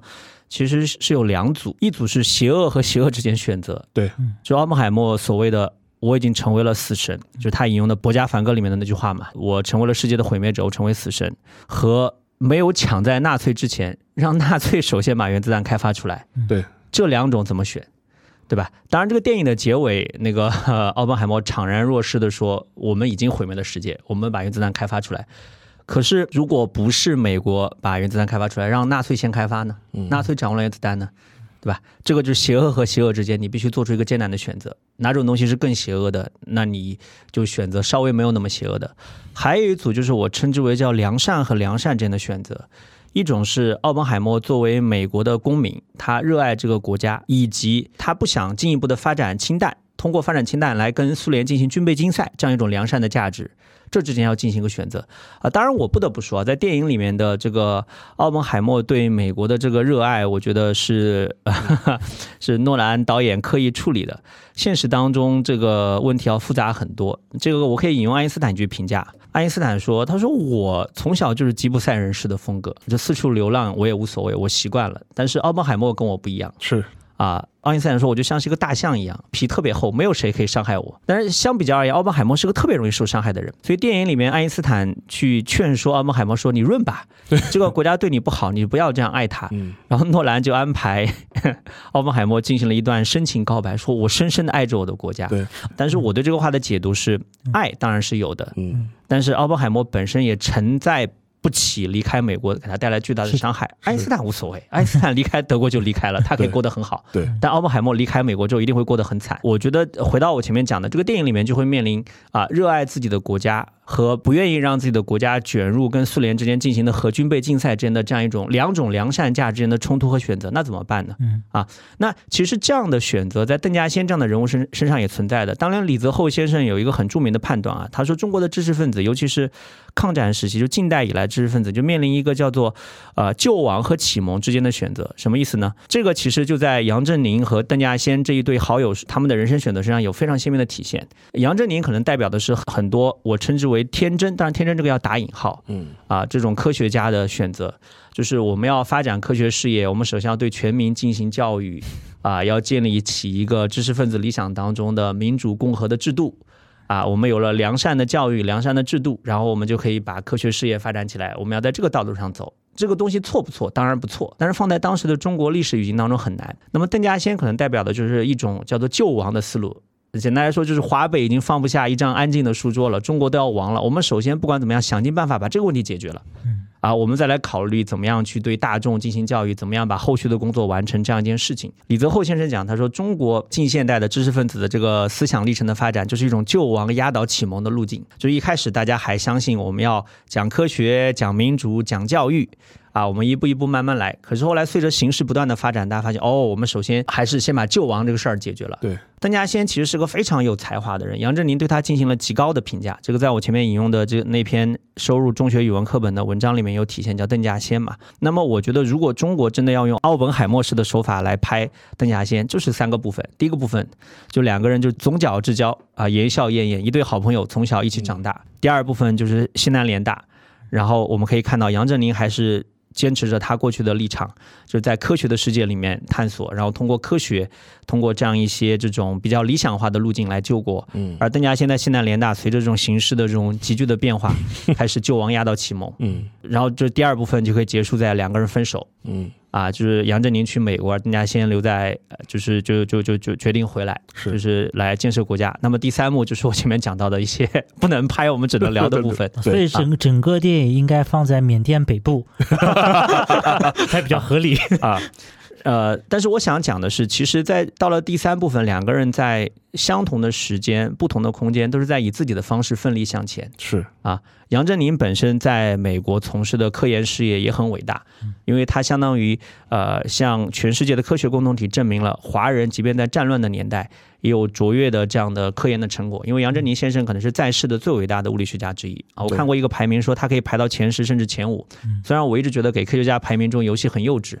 其实是有两组，一组是邪恶和邪恶之间选择。对，就奥本海默所谓的。我已经成为了死神，就是他引用的《博加梵歌》里面的那句话嘛。我成为了世界的毁灭者，我成为死神。和没有抢在纳粹之前，让纳粹首先把原子弹开发出来。对，这两种怎么选，对吧？当然，这个电影的结尾，那个奥本海默怅然若失的说：“我们已经毁灭了世界，我们把原子弹开发出来。”可是，如果不是美国把原子弹开发出来，让纳粹先开发呢？纳粹掌握了原子弹呢？对吧？这个就是邪恶和邪恶之间，你必须做出一个艰难的选择。哪种东西是更邪恶的？那你就选择稍微没有那么邪恶的。还有一组就是我称之为叫良善和良善之间的选择。一种是奥本海默作为美国的公民，他热爱这个国家，以及他不想进一步的发展氢弹，通过发展氢弹来跟苏联进行军备竞赛，这样一种良善的价值。这之间要进行一个选择啊！当然，我不得不说啊，在电影里面的这个奥本海默对美国的这个热爱，我觉得是 是诺兰导演刻意处理的。现实当中，这个问题要复杂很多。这个我可以引用爱因斯坦一句评价：爱因斯坦说，他说我从小就是吉普赛人式的风格，就四处流浪我也无所谓，我习惯了。但是奥本海默跟我不一样，是。啊，爱因斯坦说，我就像是一个大象一样，皮特别厚，没有谁可以伤害我。但是相比较而言，奥本海默是个特别容易受伤害的人。所以电影里面，爱因斯坦去劝说奥本海默说：“你润吧，这个国家对你不好，你不要这样爱他。”然后诺兰就安排 奥本海默进行了一段深情告白，说：“我深深的爱着我的国家。”对。但是我对这个话的解读是，爱当然是有的，嗯，但是奥本海默本身也承在。不起离开美国给他带来巨大的伤害，爱因斯坦无所谓，爱因斯坦离开德国就离开了，他可以过得很好。对，但奥本海默离开美国之后一定会过得很惨。我觉得回到我前面讲的这个电影里面，就会面临啊，热爱自己的国家。和不愿意让自己的国家卷入跟苏联之间进行的核军备竞赛之间的这样一种两种良善价之间的冲突和选择，那怎么办呢？嗯啊，那其实这样的选择在邓稼先这样的人物身身上也存在的。当然李泽厚先生有一个很著名的判断啊，他说中国的知识分子，尤其是抗战时期，就近代以来知识分子就面临一个叫做呃救亡和启蒙之间的选择。什么意思呢？这个其实就在杨振宁和邓稼先这一对好友他们的人生选择身上有非常鲜明的体现。杨振宁可能代表的是很多我称之为。天真，当然天真这个要打引号，嗯啊，这种科学家的选择，就是我们要发展科学事业，我们首先要对全民进行教育，啊，要建立起一个知识分子理想当中的民主共和的制度，啊，我们有了良善的教育、良善的制度，然后我们就可以把科学事业发展起来。我们要在这个道路上走，这个东西错不错？当然不错，但是放在当时的中国历史语境当中很难。那么邓稼先可能代表的就是一种叫做救亡的思路。简单来说，就是华北已经放不下一张安静的书桌了，中国都要亡了。我们首先不管怎么样，想尽办法把这个问题解决了。嗯啊，我们再来考虑怎么样去对大众进行教育，怎么样把后续的工作完成这样一件事情。李泽厚先生讲，他说中国近现代的知识分子的这个思想历程的发展，就是一种救亡压倒启蒙的路径。就一开始大家还相信我们要讲科学、讲民主、讲教育。啊，我们一步一步慢慢来。可是后来随着形势不断的发展，大家发现哦，我们首先还是先把救亡这个事儿解决了。对，邓稼先其实是个非常有才华的人，杨振宁对他进行了极高的评价。这个在我前面引用的这那篇收入中学语文课本的文章里面有体现，叫邓稼先嘛。那么我觉得，如果中国真的要用奥本海默式的手法来拍邓稼先，就是三个部分。第一个部分就两个人就总角之交啊，言笑晏晏，一对好朋友，从小一起长大。第二部分就是西南联大，然后我们可以看到杨振宁还是。坚持着他过去的立场，就是在科学的世界里面探索，然后通过科学，通过这样一些这种比较理想化的路径来救国。嗯，而邓稼先在西南联大，随着这种形势的这种急剧的变化，开始救亡压倒启蒙。嗯，然后这第二部分就可以结束在两个人分手。嗯。啊，就是杨振宁去美国，邓稼先留在，就是就就就就决定回来，是就是来建设国家。那么第三幕就是我前面讲到的一些不能拍，我们只能聊的部分。所以整整个电影应该放在缅甸北部，才比较合理 啊。呃，但是我想讲的是，其实，在到了第三部分，两个人在相同的时间、不同的空间，都是在以自己的方式奋力向前。是啊。杨振宁本身在美国从事的科研事业也很伟大，因为他相当于呃向全世界的科学共同体证明了华人即便在战乱的年代也有卓越的这样的科研的成果。因为杨振宁先生可能是在世的最伟大的物理学家之一啊，我看过一个排名说他可以排到前十甚至前五。虽然我一直觉得给科学家排名中游戏很幼稚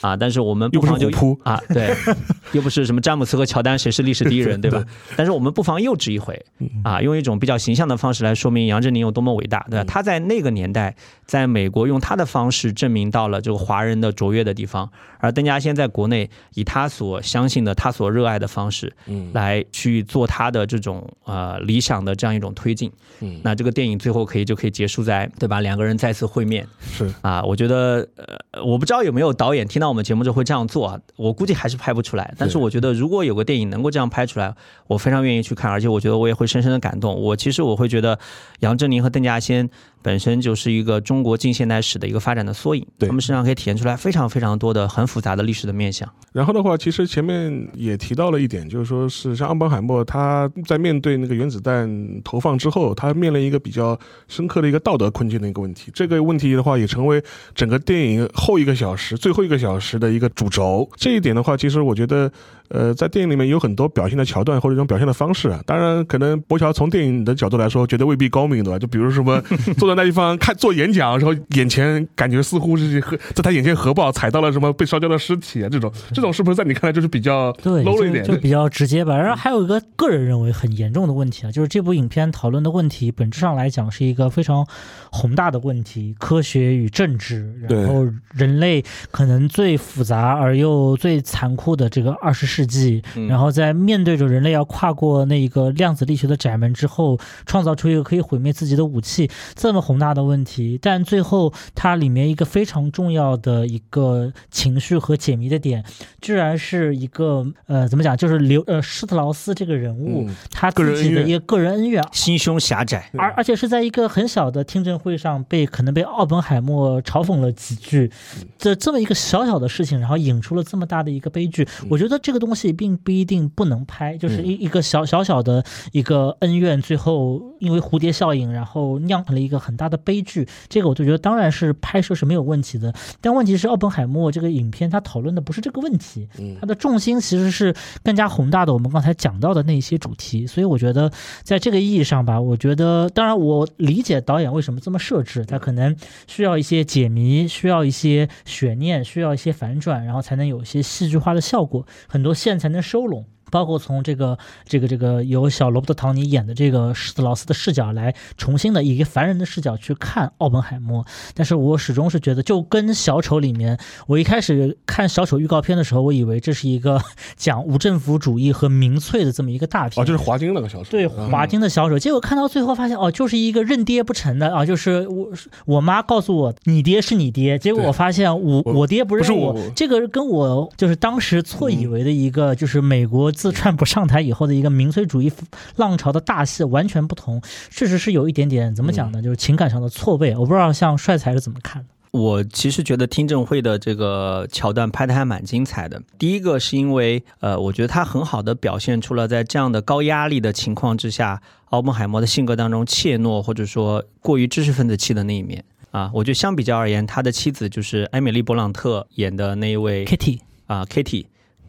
啊，但是我们不妨就啊对，又不是什么詹姆斯和乔丹谁是历史第一人对吧？但是我们不妨幼稚一回啊，用一种比较形象的方式来说明杨振宁有多么伟。大对吧？他在那个年代，在美国用他的方式证明到了这个华人的卓越的地方，而邓稼先在国内以他所相信的、他所热爱的方式，嗯，来去做他的这种呃理想的这样一种推进，嗯，那这个电影最后可以就可以结束在对吧？两个人再次会面，是啊，我觉得呃，我不知道有没有导演听到我们节目之后会这样做啊，我估计还是拍不出来。但是我觉得如果有个电影能够这样拍出来，我非常愿意去看，而且我觉得我也会深深的感动。我其实我会觉得杨振宁和邓稼。先本身就是一个中国近现代史的一个发展的缩影，他们身上可以体现出来非常非常多的很复杂的历史的面相。然后的话，其实前面也提到了一点，就是说是像奥本海默他在面对那个原子弹投放之后，他面临一个比较深刻的一个道德困境的一个问题。这个问题的话，也成为整个电影后一个小时、最后一个小时的一个主轴。这一点的话，其实我觉得。呃，在电影里面有很多表现的桥段或者一种表现的方式啊，当然可能博乔从电影的角度来说，觉得未必高明，对吧？就比如什么坐 在那地方看做演讲，然后眼前感觉似乎是和在他眼前核爆踩到了什么被烧焦的尸体啊，这种这种是不是在你看来就是比较 low 了一点，就比较直接吧？然后还有一个个人认为很严重的问题啊，就是这部影片讨论的问题本质上来讲是一个非常宏大的问题，科学与政治，然后人类可能最复杂而又最残酷的这个二十世。世纪，然后在面对着人类要跨过那一个量子力学的窄门之后，创造出一个可以毁灭自己的武器，这么宏大的问题，但最后它里面一个非常重要的一个情绪和解谜的点，居然是一个呃，怎么讲，就是刘呃施特劳斯这个人物他自己的一个个人恩怨，心胸狭窄，而而且是在一个很小的听证会上被可能被奥本海默嘲讽了几句，这这么一个小小的事情，然后引出了这么大的一个悲剧，我觉得这个东。东西并不一定不能拍，就是一一个小小小的一个恩怨，最后因为蝴蝶效应，然后酿成了一个很大的悲剧。这个我就觉得当然是拍摄是没有问题的，但问题是奥本海默这个影片它讨论的不是这个问题，它的重心其实是更加宏大的。我们刚才讲到的那些主题，所以我觉得在这个意义上吧，我觉得当然我理解导演为什么这么设置，他可能需要一些解谜，需要一些悬念，需要一些反转，然后才能有一些戏剧化的效果，很多。线才能收拢。包括从这个这个这个由小罗伯特·唐尼演的这个施特劳斯的视角来重新的以一个凡人的视角去看奥本海默，但是我始终是觉得，就跟小丑里面，我一开始看小丑预告片的时候，我以为这是一个 讲无政府主义和民粹的这么一个大片，哦，就是华金那个小丑，对，华金的小丑，结果看到最后发现，哦，就是一个认爹不成的啊，就是我我妈告诉我你爹是你爹，结果我发现我我爹不认我，这个跟我就是当时错以为的一个就是美国。自川普上台以后的一个民粹主义浪潮的大戏完全不同，确实是有一点点怎么讲呢？就是情感上的错位。我不知道像帅才是怎么看的。我其实觉得听证会的这个桥段拍的还蛮精彩的。第一个是因为，呃，我觉得他很好的表现出了在这样的高压力的情况之下，奥本海默的性格当中怯懦或者说过于知识分子气的那一面啊。我觉得相比较而言，他的妻子就是艾米丽·勃朗特演的那一位 Kitty 啊，Kitty。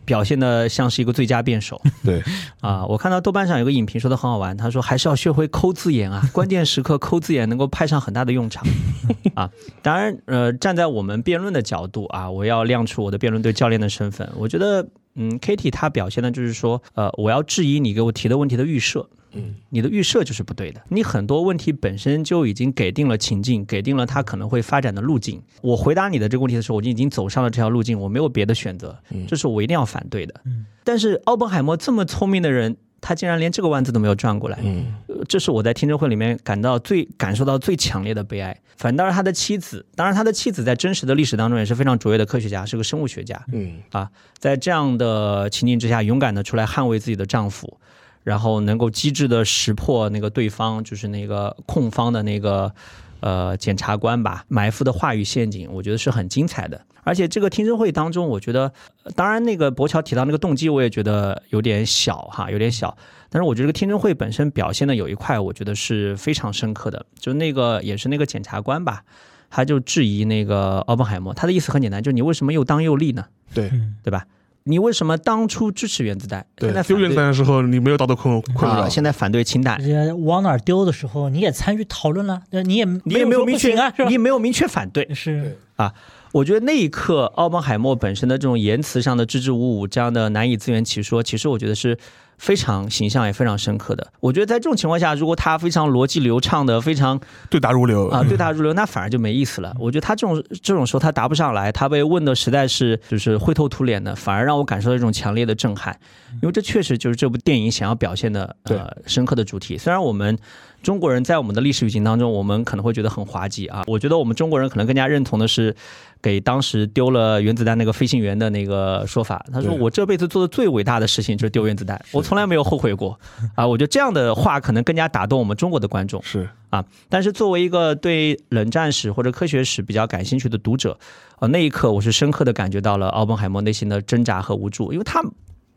表现的像是一个最佳辩手，对啊，我看到豆瓣上有个影评说的很好玩，他说还是要学会抠字眼啊，关键时刻抠字眼能够派上很大的用场 啊。当然，呃，站在我们辩论的角度啊，我要亮出我的辩论队教练的身份，我觉得，嗯，Kitty 他表现的就是说，呃，我要质疑你给我提的问题的预设。嗯，你的预设就是不对的。你很多问题本身就已经给定了情境，给定了它可能会发展的路径。我回答你的这个问题的时候，我就已经走上了这条路径，我没有别的选择。这是我一定要反对的。嗯，但是奥本海默这么聪明的人，他竟然连这个弯子都没有转过来。嗯，这是我在听证会里面感到最感受到最强烈的悲哀。反倒是他的妻子，当然他的妻子在真实的历史当中也是非常卓越的科学家，是个生物学家。嗯，啊，在这样的情境之下，勇敢的出来捍卫自己的丈夫。然后能够机智的识破那个对方，就是那个控方的那个呃检察官吧，埋伏的话语陷阱，我觉得是很精彩的。而且这个听证会当中，我觉得，当然那个博乔提到那个动机，我也觉得有点小哈，有点小。但是我觉得这个听证会本身表现的有一块，我觉得是非常深刻的，就那个也是那个检察官吧，他就质疑那个奥本海默，他的意思很简单，就是你为什么又当又立呢？对，对吧？你为什么当初支持原子弹？对，丢原子弹的时候你没有道德困困扰，现在反对氢弹。往哪丢的时候你也参与讨论了，你也你也没有明确啊，你没有明确反对是啊。我觉得那一刻奥本海默本身的这种言辞上的支支吾吾，这样的难以自圆其说，其实我觉得是。非常形象也非常深刻的，我觉得在这种情况下，如果他非常逻辑流畅的，非常对答如流啊，对答如流，那反而就没意思了。我觉得他这种这种时候他答不上来，他被问的实在是就是灰头土脸的，反而让我感受到一种强烈的震撼，因为这确实就是这部电影想要表现的呃深刻的主题。虽然我们中国人在我们的历史语境当中，我们可能会觉得很滑稽啊，我觉得我们中国人可能更加认同的是。给当时丢了原子弹那个飞行员的那个说法，他说：“我这辈子做的最伟大的事情就是丢原子弹，我从来没有后悔过。”啊，我觉得这样的话可能更加打动我们中国的观众。是啊，但是作为一个对冷战史或者科学史比较感兴趣的读者，啊，那一刻我是深刻的感觉到了奥本海默内心的挣扎和无助，因为他。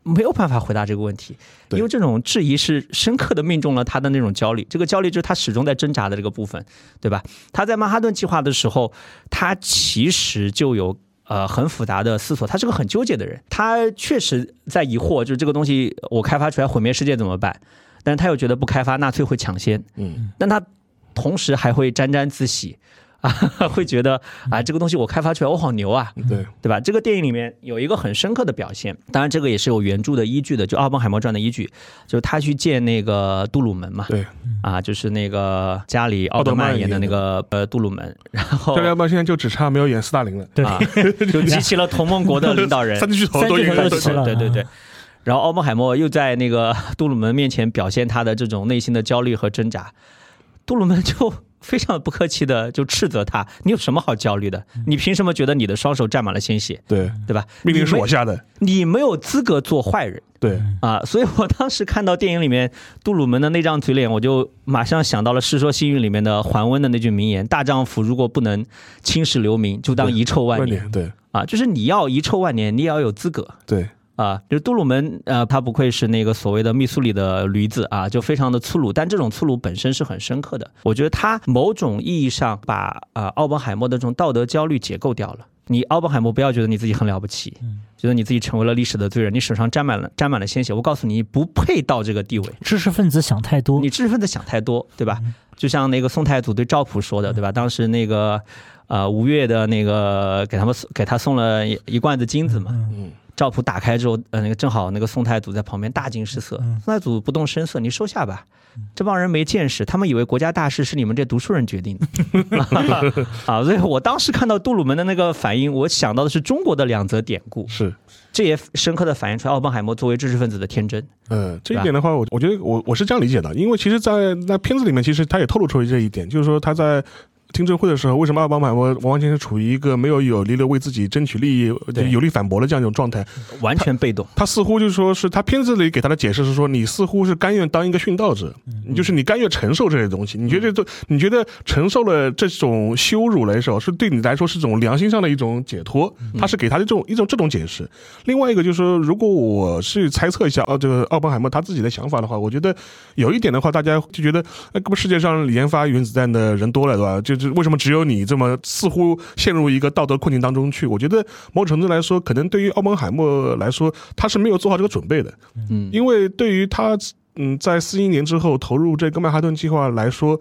没有办法回答这个问题，因为这种质疑是深刻的命中了他的那种焦虑。这个焦虑就是他始终在挣扎的这个部分，对吧？他在曼哈顿计划的时候，他其实就有呃很复杂的思索，他是个很纠结的人。他确实在疑惑，就是这个东西我开发出来毁灭世界怎么办？但是他又觉得不开发纳粹会抢先，嗯，但他同时还会沾沾自喜。啊，会觉得啊，这个东西我开发出来，我好牛啊，对。对吧？这个电影里面有一个很深刻的表现，当然这个也是有原著的依据的，就《奥本海默传》的依据，就是他去见那个杜鲁门嘛，对，啊，就是那个加里奥德曼演的那个呃杜鲁门，然后加里奥德曼现在就只差没有演斯大林了，对，就集齐了同盟国的领导人，三巨头都演了，对对对。然后奥本海默又在那个杜鲁门面前表现他的这种内心的焦虑和挣扎，杜鲁门就。非常不客气的就斥责他：“你有什么好焦虑的？你凭什么觉得你的双手沾满了鲜血？对对吧？命令是我下的，你没有资格做坏人。对啊，所以我当时看到电影里面杜鲁门的那张嘴脸，我就马上想到了《世说新语》里面的桓温的那句名言：大丈夫如果不能青史留名，就当遗臭万年。对啊，就是你要遗臭万年，你也要有资格。对。啊，就是杜鲁门，呃，他不愧是那个所谓的密苏里的驴子啊，就非常的粗鲁，但这种粗鲁本身是很深刻的。我觉得他某种意义上把啊奥本海默的这种道德焦虑解构掉了。你奥本海默不要觉得你自己很了不起，觉得你自己成为了历史的罪人，你手上沾满了沾满了鲜血。我告诉你，不配到这个地位。知识分子想太多，你知识分子想太多，对吧？就像那个宋太祖对赵普说的，对吧？当时那个呃吴越的那个给他们给他送了一罐子金子嘛，嗯。赵普打开之后，呃，那个正好那个宋太祖在旁边大惊失色。宋太祖不动声色，你收下吧。这帮人没见识，他们以为国家大事是你们这读书人决定的。啊，所以我当时看到杜鲁门的那个反应，我想到的是中国的两则典故。是，这也深刻的反映出来奥本海默作为知识分子的天真。呃，这一点的话，我我觉得我我是这样理解的，因为其实，在那片子里面，其实他也透露出了这一点，就是说他在。听证会的时候，为什么奥本海默完完全是处于一个没有有力的为自己争取利益、对有力反驳的这样一种状态？完全被动。他似乎就是说是他片子里给他的解释是说，你似乎是甘愿当一个殉道者，嗯就是你甘愿承受这些东西。你觉得这，你觉得承受了这种羞辱来说，是对你来说是种良心上的一种解脱？他是给他的这种一种这种解释。另外一个就是说，如果我是猜测一下，哦，这个奥本海默他自己的想法的话，我觉得有一点的话，大家就觉得，那不世界上研发原子弹的人多了，对吧？就是为什么只有你这么似乎陷入一个道德困境当中去？我觉得某种程度来说，可能对于奥本海默来说，他是没有做好这个准备的。嗯，因为对于他，嗯，在四一年之后投入这个曼哈顿计划来说，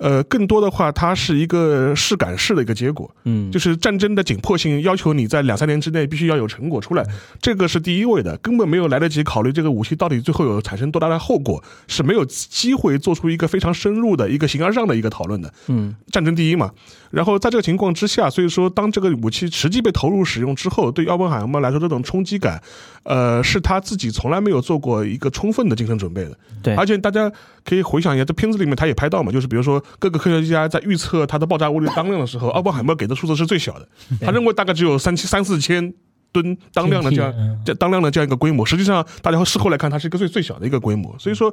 呃，更多的话，它是一个试感式的一个结果，嗯，就是战争的紧迫性要求你在两三年之内必须要有成果出来，这个是第一位的，根本没有来得及考虑这个武器到底最后有产生多大的后果，是没有机会做出一个非常深入的一个形而上的一个讨论的。嗯战争第一嘛。然后在这个情况之下，所以说当这个武器实际被投入使用之后，对奥本海默来说，这种冲击感，呃，是他自己从来没有做过一个充分的精神准备的。对而且大家可以回想一下，这片子里面他也拍到嘛，就是比如说各个科学家在预测它的爆炸物的当量的时候，奥本海默给的数字是最小的，他认为大概只有三七三四千吨当量的这样嗯这当量的这样一个规模，实际上大家事后来看，它是一个最最小的一个规模。所以说，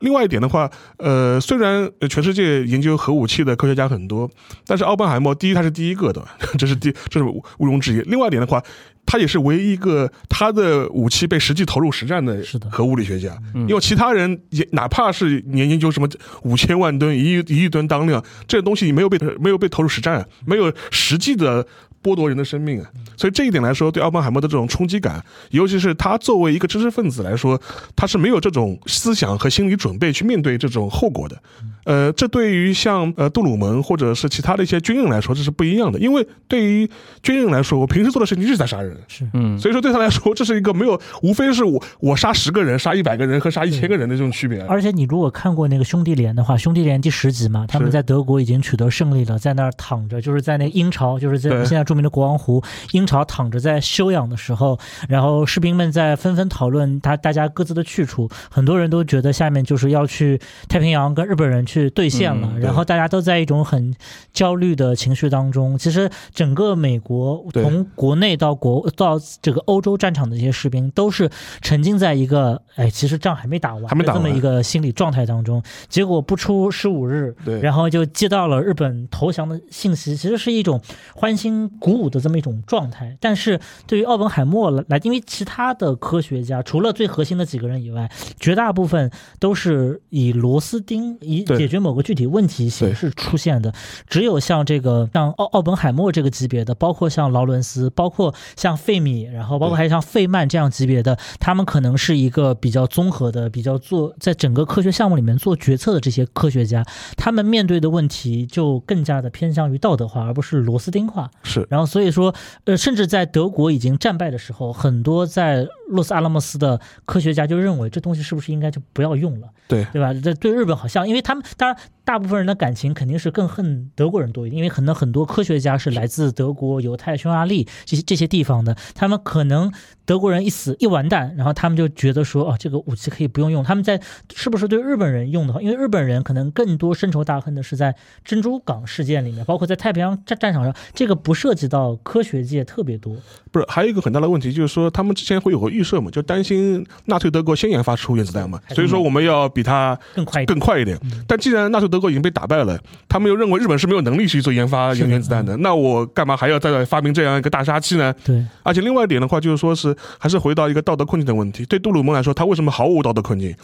另外一点的话，呃，虽然呃全世界研究核武器的科学家很多，但是奥本海默第一他是第一个的，这是第这是毋庸置疑。另外一点的话，他也是唯一一个他的武器被实际投入实战的核物理学家，因为其他人也哪怕是研研究什么五千万吨、一亿一亿吨当量这些东西，没有被没有被投入实战，没有实际的剥夺人的生命啊。所以这一点来说，对奥本海默的这种冲击感，尤其是他作为一个知识分子来说，他是没有这种思想和心理准备去面对这种后果的。呃，这对于像呃杜鲁门或者是其他的一些军人来说，这是不一样的。因为对于军人来说，我平时做的事情就是在杀人，是嗯，所以说对他来说，这是一个没有，无非是我我杀十个人、杀一百个人和杀一千个人的这种区别。而且你如果看过那个兄弟连的话，兄弟连第十集嘛，他们在德国已经取得胜利了，在那儿躺着，就是在那英朝，就是在现在著名的国王湖英朝躺着在休养的时候，然后士兵们在纷纷讨论他大家各自的去处，很多人都觉得下面就是要去太平洋跟日本人去对。线了，嗯。然后大家都在一种很焦虑的情绪当中。其实整个美国从国内到国到这个欧洲战场的这些士兵都是沉浸在一个哎，其实仗还没打完，还没打完。这么一个心理状态当中。结果不出十五日，对。然后就接到了日本投降的信息，其实是一种欢欣鼓舞的这么一种状态。但是对于奥本海默来来，因为其他的科学家除了最核心的几个人以外，绝大部分都是以螺丝钉以解决某个具体问题形式出现的，只有像这个像奥奥本海默这个级别的，包括像劳伦斯，包括像费米，然后包括还有像费曼这样级别的，他们可能是一个比较综合的、比较做在整个科学项目里面做决策的这些科学家，他们面对的问题就更加的偏向于道德化，而不是螺丝钉化。是然后所以说，呃，甚至在德国已经战败的时候，很多在洛斯阿拉莫斯的科学家就认为这东西是不是应该就不要用了，对对吧？这对日本好像，因为他们当然大部分人的感情肯定是更恨德国人多一点，因为可能很多科学家是来自德国、犹太、匈牙利这些这些地方的，他们可能德国人一死一完蛋，然后他们就觉得说，哦，这个武器可以不用用。他们在是不是对日本人用的话，因为日本人可能更多深仇大恨的是在珍珠港事件里面，包括在太平洋战战场上，这个不涉及到科学界特别多。不是还有一个很大的问题，就是说他们之前会有个预设嘛，就担心纳粹德国先研发出原子弹嘛，所以说我们要比它更快更快一点。但既然纳粹德国已经被打败了，他们又认为日本是没有能力去做研发是的原子弹的，那我干嘛还要再发明这样一个大杀器呢？对，而且另外一点的话，就是说是还是回到一个道德困境的问题。对杜鲁门来说，他为什么毫无道德困境？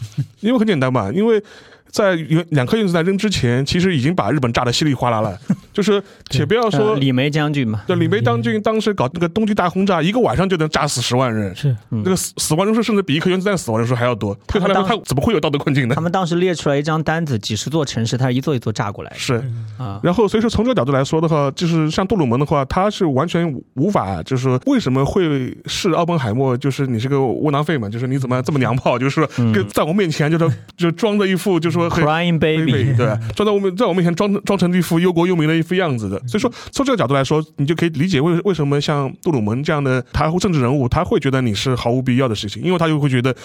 因为很简单嘛，因为在原两颗原子弹扔之前，其实已经把日本炸得稀里哗啦了。就是且不要说呃李梅将军嘛，对李梅将军当时搞那个东京大轰炸，一个晚上就能炸死十万人，是那个死死亡人数甚至比一颗原子弹死亡人数还要多。对他来说，他怎么会有道德困境呢他？们当时列出来一张单子，几十座城市，他是一座一座炸过来是。啊。然后，所以说从这个角度来说的话，就是像杜鲁门的话，他是完全无法，就是说为什么会是奥本海默，就是你是个窝囊废嘛，就是你怎么这么娘炮，就是跟在我面前就是就装着一副就是 Crying baby，对吧？装在我们在我面前装装成一副忧国忧民的一副样子的。所以说，从这个角度来说，你就可以理解为为什么像杜鲁门这样的他政治人物，他会觉得你是毫无必要的事情，因为他就会觉得。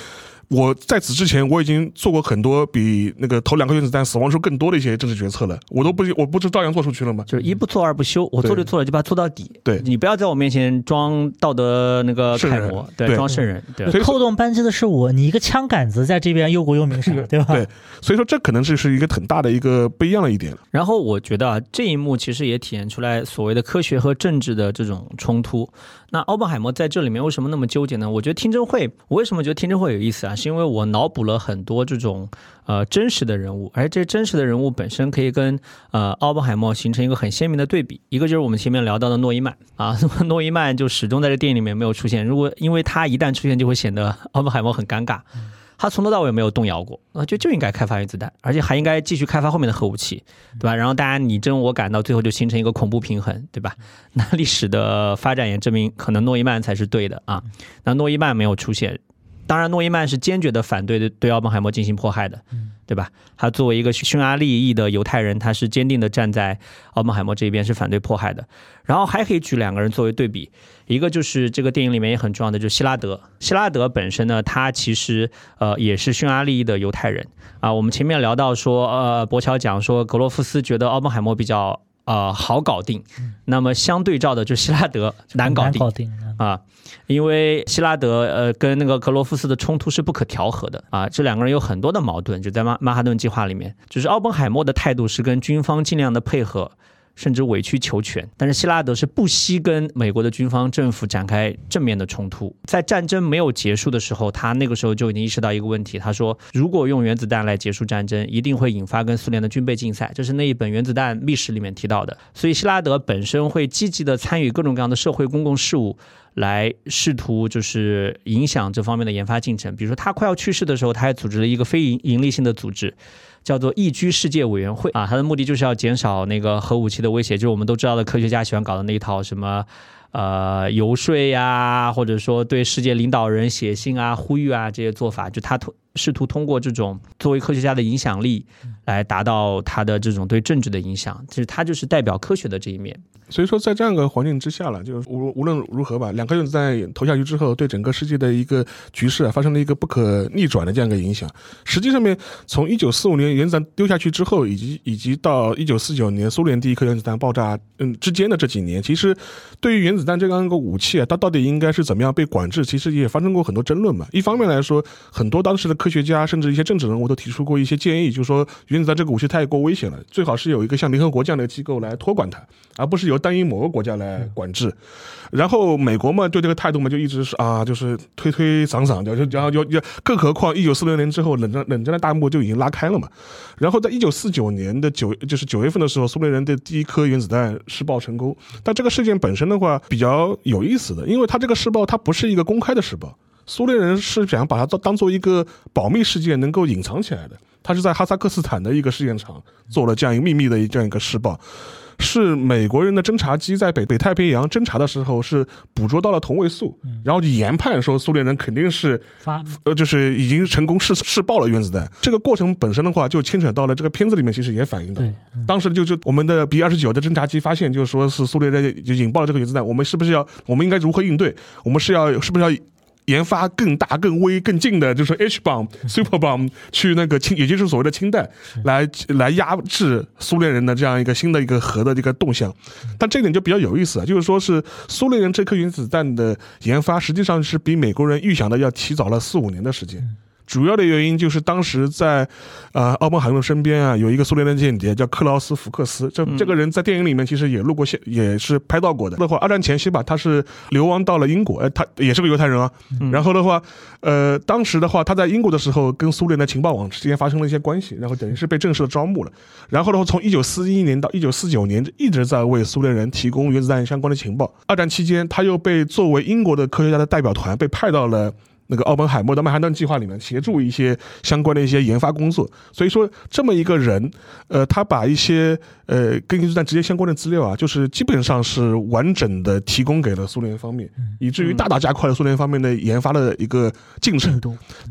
我在此之前我已经做过很多比那个投两颗原子弹死亡数更多的一些政治决策了，我都不我不是照样做出去了吗？就是一不做二不休，我做就做了，就把它做到底。对你不要在我面前装道德那个楷模，对，装圣人。对，扣动扳机的是我，你一个枪杆子在这边忧国忧民，对吧？对，所以说这可能就是一个很大的一个不一样的一点。然后我觉得啊，这一幕其实也体现出来所谓的科学和政治的这种冲突。那奥本海默在这里面为什么那么纠结呢？我觉得听证会，我为什么觉得听证会有意思啊？是因为我脑补了很多这种呃真实的人物，而这真实的人物本身可以跟呃奥本海默形成一个很鲜明的对比。一个就是我们前面聊到的诺伊曼啊，诺伊曼就始终在这电影里面没有出现。如果因为他一旦出现，就会显得奥本海默很尴尬。他从头到尾没有动摇过，啊，就就应该开发原子弹，而且还应该继续开发后面的核武器，对吧？然后大家你争我赶，到最后就形成一个恐怖平衡，对吧？那历史的发展也证明，可能诺伊曼才是对的啊。那诺伊曼没有出现，当然诺伊曼是坚决的反对对奥本海默进行迫害的。对吧？他作为一个匈牙利裔的犹太人，他是坚定的站在奥本海默这一边，是反对迫害的。然后还可以举两个人作为对比，一个就是这个电影里面也很重要的，就希拉德。希拉德本身呢，他其实呃也是匈牙利裔的犹太人啊。我们前面聊到说，呃，博乔讲说格罗夫斯觉得奥本海默比较呃好搞定，那么相对照的就希拉德 难搞定啊。因为希拉德呃跟那个格罗夫斯的冲突是不可调和的啊，这两个人有很多的矛盾，就在曼曼哈顿计划里面，就是奥本海默的态度是跟军方尽量的配合。甚至委曲求全，但是希拉德是不惜跟美国的军方政府展开正面的冲突。在战争没有结束的时候，他那个时候就已经意识到一个问题。他说，如果用原子弹来结束战争，一定会引发跟苏联的军备竞赛。这是那一本原子弹历史里面提到的。所以希拉德本身会积极的参与各种各样的社会公共事务，来试图就是影响这方面的研发进程。比如说，他快要去世的时候，他还组织了一个非营盈利性的组织。叫做易居世界委员会。啊，它的目的就是要减少那个核武器的威胁，就是我们都知道的科学家喜欢搞的那一套什么，呃，游说呀，或者说对世界领导人写信啊、呼吁啊这些做法，就他通试图通过这种作为科学家的影响力来达到他的这种对政治的影响，其实他就是代表科学的这一面。所以说，在这样一个环境之下了，就无无论如何吧，两颗原子弹投下去之后，对整个世界的一个局势啊，发生了一个不可逆转的这样一个影响。实际上面，从一九四五年原子弹丢下去之后，以及以及到一九四九年苏联第一颗原子弹爆炸，嗯，之间的这几年，其实对于原子弹这样一个武器啊，它到底应该是怎么样被管制，其实也发生过很多争论嘛。一方面来说，很多当时的科科学家甚至一些政治人物都提出过一些建议，就是说原子弹这个武器太过危险了，最好是有一个像联合国这样的机构来托管它，而不是由单一某个国家来管制，然后美国嘛，对这个态度嘛，就一直是啊，就是推推搡搡的，就然后就就，更何况一九四六年之后，冷战冷战的大幕就已经拉开了嘛。然后在一九四九年的九，就是九月份的时候，苏联人的第一颗原子弹试爆成功。但这个事件本身的话，比较有意思的，因为它这个试爆它不是一个公开的试爆，苏联人是想把它当当做一个保密事件，能够隐藏起来的。他是在哈萨克斯坦的一个试验场做了这样一个秘密的这样一个试爆。是美国人的侦察机在北北太平洋侦察的时候，是捕捉到了同位素，然后就研判说苏联人肯定是发呃，就是已经成功试试爆了原子弹。这个过程本身的话，就牵扯到了这个片子里面其实也反映到，当时就就我们的 B 二十九的侦察机发现，就是说是苏联人就引爆了这个原子弹，我们是不是要我们应该如何应对？我们是要是不是要？研发更大、更微、更近的，就是 H bomb、Super bomb，去那个氢，也就是所谓的氢弹，来来压制苏联人的这样一个新的一个核的这个动向。但这点就比较有意思啊，就是说是苏联人这颗原子弹的研发，实际上是比美国人预想的要提早了四五年的时间。主要的原因就是当时在，呃，奥本海默身边啊，有一个苏联的间谍叫克劳斯·福克斯。这这个人在电影里面其实也录过现，也是拍到过的。的话，二战前夕吧，他是流亡到了英国，呃，他也是个犹太人啊。然后的话，呃，当时的话，他在英国的时候跟苏联的情报网之间发生了一些关系，然后等于是被正式的招募了。然后的话，从一九四一年到一九四九年，一直在为苏联人提供原子弹相关的情报。二战期间，他又被作为英国的科学家的代表团被派到了。那个奥本海默的曼哈顿计划里面协助一些相关的一些研发工作，所以说这么一个人，呃，他把一些呃跟原子弹直接相关的资料啊，就是基本上是完整的提供给了苏联方面，以至于大大加快了苏联方面的研发的一个进程。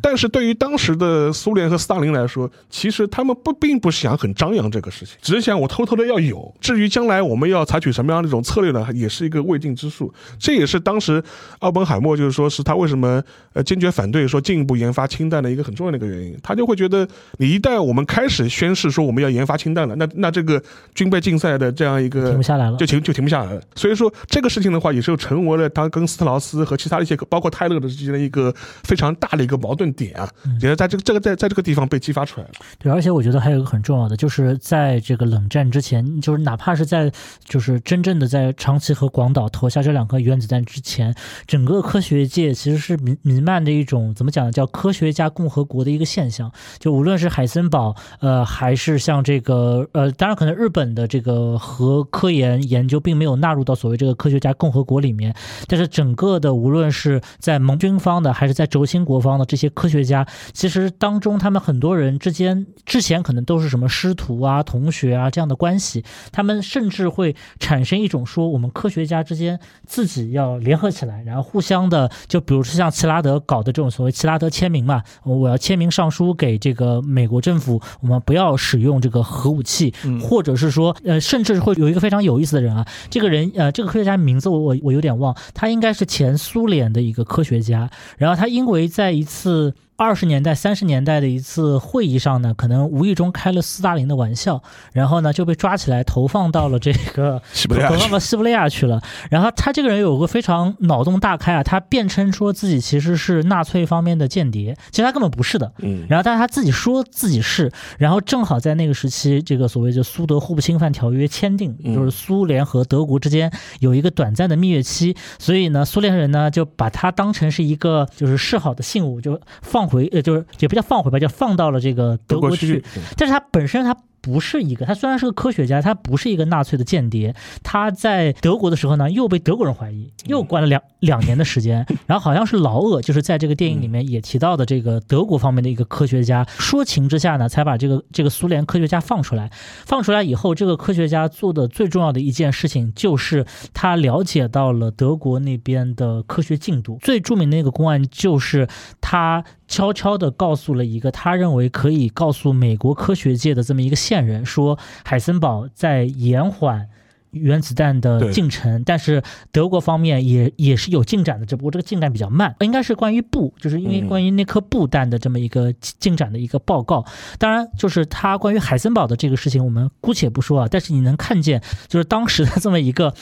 但是对于当时的苏联和斯大林来说，其实他们不并不想很张扬这个事情，只是想我偷偷的要有。至于将来我们要采取什么样的一种策略呢，也是一个未定之数。这也是当时奥本海默就是说是他为什么呃。坚决反对说进一步研发氢弹的一个很重要的一个原因。他就会觉得，你一旦我们开始宣誓说我们要研发氢弹了，那那这个军备竞赛的这样一个停不下来了，就停就停不下来了。所以说这个事情的话，也是成为了他跟斯特劳斯和其他一些包括泰勒的之间的一个非常大的一个矛盾点啊，也是在这个这个在在这个地方被激发出来了。对，而且我觉得还有一个很重要的，就是在这个冷战之前，就是哪怕是在就是真正的在长崎和广岛投下这两颗原子弹之前，整个科学界其实是弥弥漫的一种怎么讲呢？叫科学家共和国的一个现象。就无论是海森堡，呃，还是像这个，呃，当然可能日本的这个核科研研究并没有纳入到所谓这个科学家共和国里面，但是整个的无论是在盟军方的，还是在轴心国方的这些科学家，其实当中他们很多人之间之前可能都是什么师徒啊、同学啊这样的关系，他们甚至会产生一种说我们科学家之间自己要联合起来，然后互相的，就比如说像齐拉德搞的这种所谓齐拉德签名嘛，我要签名上书给这个美国政府，我们不要使用这个核武器，或者是是说，呃，甚至会有一个非常有意思的人啊，这个人，呃，这个科学家名字我我我有点忘，他应该是前苏联的一个科学家，然后他因为在一次。二十年代、三十年代的一次会议上呢，可能无意中开了斯大林的玩笑，然后呢就被抓起来投放到了这个投放到西伯利亚去了。然后他这个人有个非常脑洞大开啊，他辩称说自己其实是纳粹方面的间谍，其实他根本不是的。嗯。然后但是他自己说自己是，然后正好在那个时期，这个所谓的苏德互不侵犯条约签订，就是苏联和德国之间有一个短暂的蜜月期，所以呢，苏联人呢就把他当成是一个就是示好的信物，就放。回呃，就是也不叫放回吧，叫放到了这个德国去。但是他本身他。不是一个，他虽然是个科学家，他不是一个纳粹的间谍。他在德国的时候呢，又被德国人怀疑，又关了两两年的时间。然后好像是老厄，就是在这个电影里面也提到的这个德国方面的一个科学家，说情之下呢，才把这个这个苏联科学家放出来。放出来以后，这个科学家做的最重要的一件事情，就是他了解到了德国那边的科学进度。最著名的那个公案，就是他悄悄的告诉了一个他认为可以告诉美国科学界的这么一个线。人说，海森堡在延缓。原子弹的进程，但是德国方面也也是有进展的，只不过这个进展比较慢。应该是关于布，就是因为关于那颗布弹的这么一个进展的一个报告。当然，就是他关于海森堡的这个事情，我们姑且不说啊。但是你能看见，就是当时的这么一个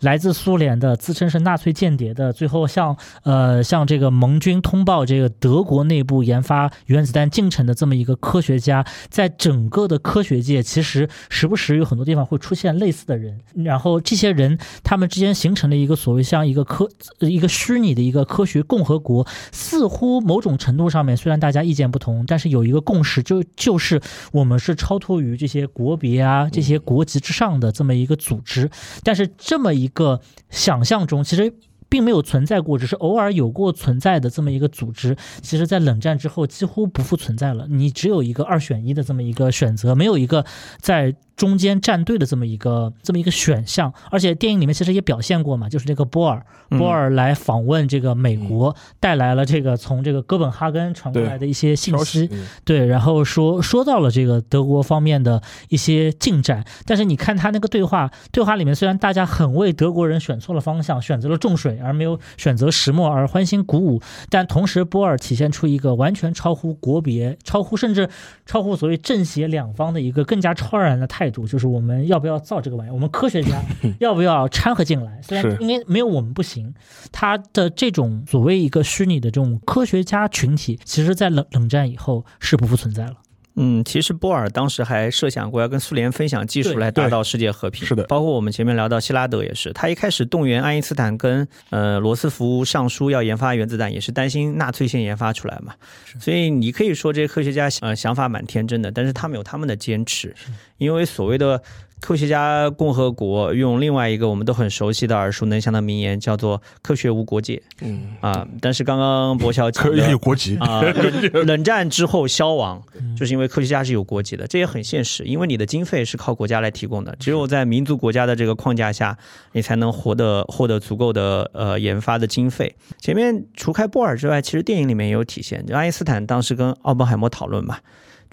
来自苏联的自称是纳粹间谍的，最后向呃向这个盟军通报这个德国内部研发原子弹进程的这么一个科学家，在整个的科学界，其实时不时有很多地方会出现类似的人。然后这些人他们之间形成了一个所谓像一个科一个虚拟的一个科学共和国，似乎某种程度上面虽然大家意见不同，但是有一个共识，就就是我们是超脱于这些国别啊这些国籍之上的这么一个组织。但是这么一个想象中，其实。并没有存在过，只是偶尔有过存在的这么一个组织，其实，在冷战之后几乎不复存在了。你只有一个二选一的这么一个选择，没有一个在中间站队的这么一个这么一个选项。而且电影里面其实也表现过嘛，就是这个波尔，波尔来访问这个美国，带来了这个从这个哥本哈根传过来的一些信息，对，然后说说到了这个德国方面的一些进展。但是你看他那个对话，对话里面虽然大家很为德国人选错了方向，选择了重水。而没有选择石墨而欢欣鼓舞，但同时波尔体现出一个完全超乎国别、超乎甚至超乎所谓正邪两方的一个更加超然的态度，就是我们要不要造这个玩意儿？我们科学家 要不要掺和进来？虽然因为没有我们不行。他的这种所谓一个虚拟的这种科学家群体，其实在冷冷战以后是不复存在了。嗯，其实波尔当时还设想过要跟苏联分享技术来达到世界和平。是的，包括我们前面聊到希拉德也是，他一开始动员爱因斯坦跟呃罗斯福上书要研发原子弹，也是担心纳粹先研发出来嘛。所以你可以说这些科学家呃想法蛮天真的，但是他们有他们的坚持，因为所谓的。科学家共和国用另外一个我们都很熟悉的耳熟能详的名言，叫做“科学无国界”。嗯啊，但是刚刚博乔科学有国籍啊，冷战之后消亡，就是因为科学家是有国籍的，这也很现实，因为你的经费是靠国家来提供的，只有在民族国家的这个框架下，你才能获得获得足够的呃研发的经费。前面除开波尔之外，其实电影里面也有体现，就爱因斯坦当时跟奥本海默讨论嘛。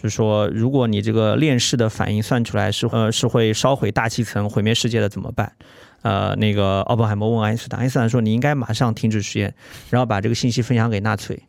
就是说，如果你这个链式的反应算出来是呃是会烧毁大气层、毁灭世界的怎么办？呃，那个奥本海默问爱因斯坦，爱因斯坦说你应该马上停止实验，然后把这个信息分享给纳粹，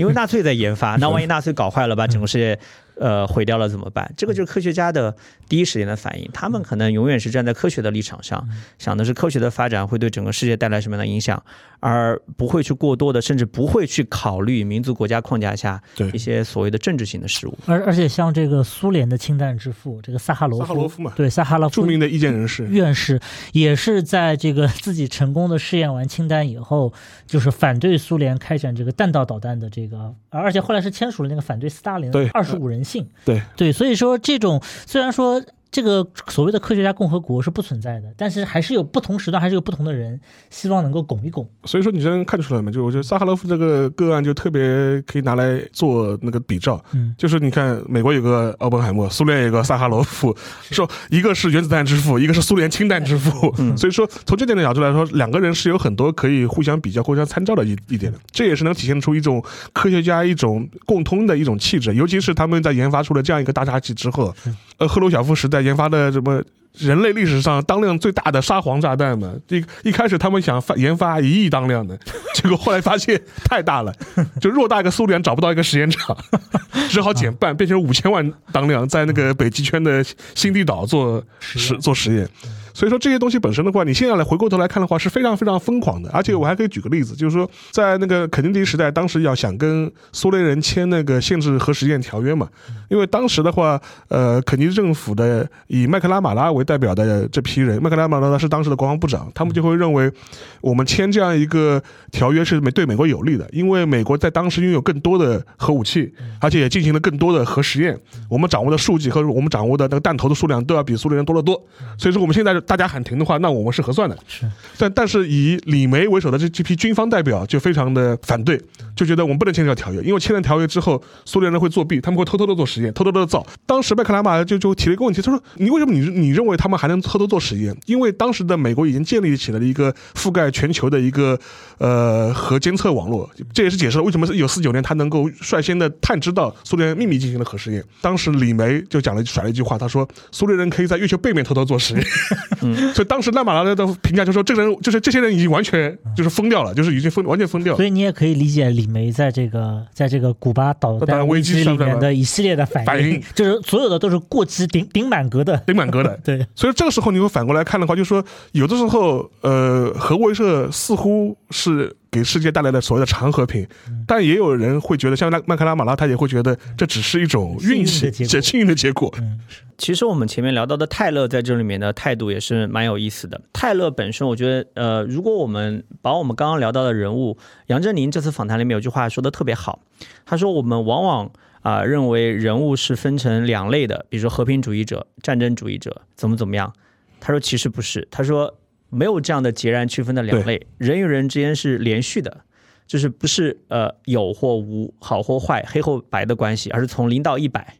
因为纳粹在研发，那万一纳粹搞坏了，把整个世界。呃，毁掉了怎么办？这个就是科学家的第一时间的反应。他们可能永远是站在科学的立场上，想的是科学的发展会对整个世界带来什么样的影响，而不会去过多的，甚至不会去考虑民族国家框架下一些所谓的政治性的事物。而而且像这个苏联的氢弹之父这个萨哈罗夫，萨哈罗夫嘛，对萨哈罗夫，著名的意见人士院士，也是在这个自己成功的试验完氢弹以后，就是反对苏联开展这个弹道导弹的这个，而且后来是签署了那个反对斯大林的二十五人信。对对，所以说这种虽然说。这个所谓的科学家共和国是不存在的，但是还是有不同时段，还是有不同的人希望能够拱一拱。所以说你这能看出来嘛？就我觉得萨哈罗夫这个个案就特别可以拿来做那个比照。嗯，就是你看美国有个奥本海默，苏联有个萨哈罗夫，说一个是原子弹之父，一个是苏联氢弹之父。嗯，所以说从这点的角度来说，两个人是有很多可以互相比较、互相参照的一一点的。这也是能体现出一种科学家一种共通的一种气质，尤其是他们在研发出了这样一个大杀器之后，呃，赫鲁晓夫时代。研发的什么人类历史上当量最大的沙皇炸弹嘛？一一开始他们想发研发一亿当量的，结果后来发现太大了，就偌大一个苏联找不到一个实验场，只好减半，变成五千万当量，在那个北极圈的新地岛做实做实验。所以说这些东西本身的话，你现在来回过头来看的话，是非常非常疯狂的。而且我还可以举个例子，就是说在那个肯尼迪时代，当时要想跟苏联人签那个限制核实验条约嘛，因为当时的话，呃，肯尼迪政府的以麦克拉马拉为代表的这批人，麦克拉马拉是当时的国防部长，他们就会认为我们签这样一个条约是美对美国有利的，因为美国在当时拥有更多的核武器，而且也进行了更多的核实验，我们掌握的数据和我们掌握的那个弹头的数量都要比苏联人多得多。所以说我们现在。大家喊停的话，那我们是合算的。是，但但是以李梅为首的这这批军方代表就非常的反对，就觉得我们不能签这条约，因为签了条约之后，苏联人会作弊，他们会偷偷的做实验，偷偷的造。当时麦克拉马就就提了一个问题，他说：“你为什么你你认为他们还能偷偷做实验？因为当时的美国已经建立起来了一个覆盖全球的一个呃核监测网络，这也是解释了为什么一九四九年他能够率先的探知到苏联秘密进行了核实验。当时李梅就讲了甩了一句话，他说：苏联人可以在月球背面偷偷做实验。”嗯，所以当时拉马拉的评价就说，这个人就是这些人已经完全就是疯掉了，就是已经疯完全疯掉了。所以你也可以理解李梅在这个在这个古巴导弹危机里面的一系列的反应，就是所有的都是过激顶顶满格的，顶满格的。对，所以这个时候你会反过来看的话，就是说有的时候，呃，核威慑似乎是。给世界带来的所谓的长和平，但也有人会觉得，像那麦克拉马拉，他也会觉得这只是一种运气、幸运的结果。其实我们前面聊到的泰勒在这里面的态度也是蛮有意思的。泰勒本身，我觉得，呃，如果我们把我们刚刚聊到的人物杨振宁这次访谈里面有句话说的特别好，他说我们往往啊认为人物是分成两类的，比如说和平主义者、战争主义者，怎么怎么样。他说其实不是，他说。没有这样的截然区分的两类，人与人之间是连续的，就是不是呃有或无、好或坏、黑或白的关系，而是从零到一百，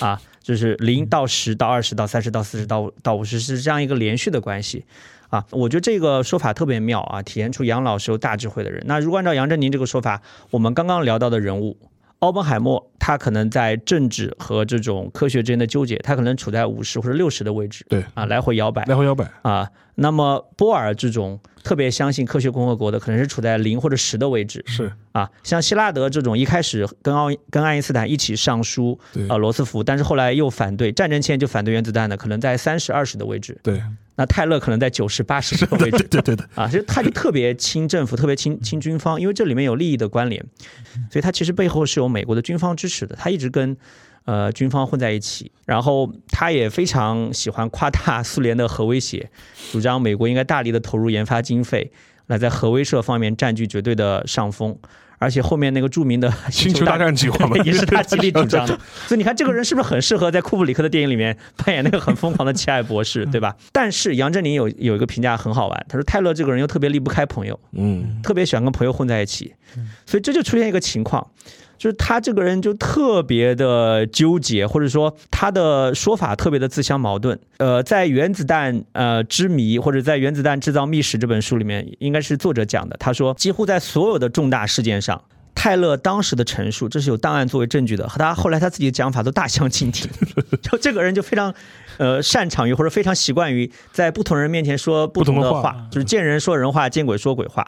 啊，就是零到十到二十到三十到四十到到五十是这样一个连续的关系，啊，我觉得这个说法特别妙啊，体现出杨老师有大智慧的人。那如果按照杨振宁这个说法，我们刚刚聊到的人物。奥本海默，他可能在政治和这种科学之间的纠结，他可能处在五十或者六十的位置，对啊，来回摇摆，来回摇摆啊。那么波尔这种特别相信科学共和国的，可能是处在零或者十的位置，是啊。像希拉德这种一开始跟奥跟爱因斯坦一起上书，啊罗斯福，但是后来又反对战争前就反对原子弹的，可能在三十二十的位置，对。那泰勒可能在九十八十的位置，对对对啊，其实他就特别亲政府，特别亲亲军方，因为这里面有利益的关联，所以他其实背后是有美国的军方支持的，他一直跟呃军方混在一起，然后他也非常喜欢夸大苏联的核威胁，主张美国应该大力的投入研发经费，来在核威慑方面占据绝对的上风。而且后面那个著名的 星球大战计划 也是他极力主张的，所以你看这个人是不是很适合在库布里克的电影里面扮演那个很疯狂的奇爱博士，对吧？但是杨振宁有有一个评价很好玩，他说泰勒这个人又特别离不开朋友，嗯，特别喜欢跟朋友混在一起，所以这就出现一个情况。就是他这个人就特别的纠结，或者说他的说法特别的自相矛盾。呃，在《原子弹呃之谜》或者在《原子弹制造秘史》这本书里面，应该是作者讲的。他说，几乎在所有的重大事件上。泰勒当时的陈述，这是有档案作为证据的，和他后来他自己的讲法都大相径庭。就这个人就非常，呃，擅长于或者非常习惯于在不同人面前说不同的话，就是见人说人话，见鬼说鬼话。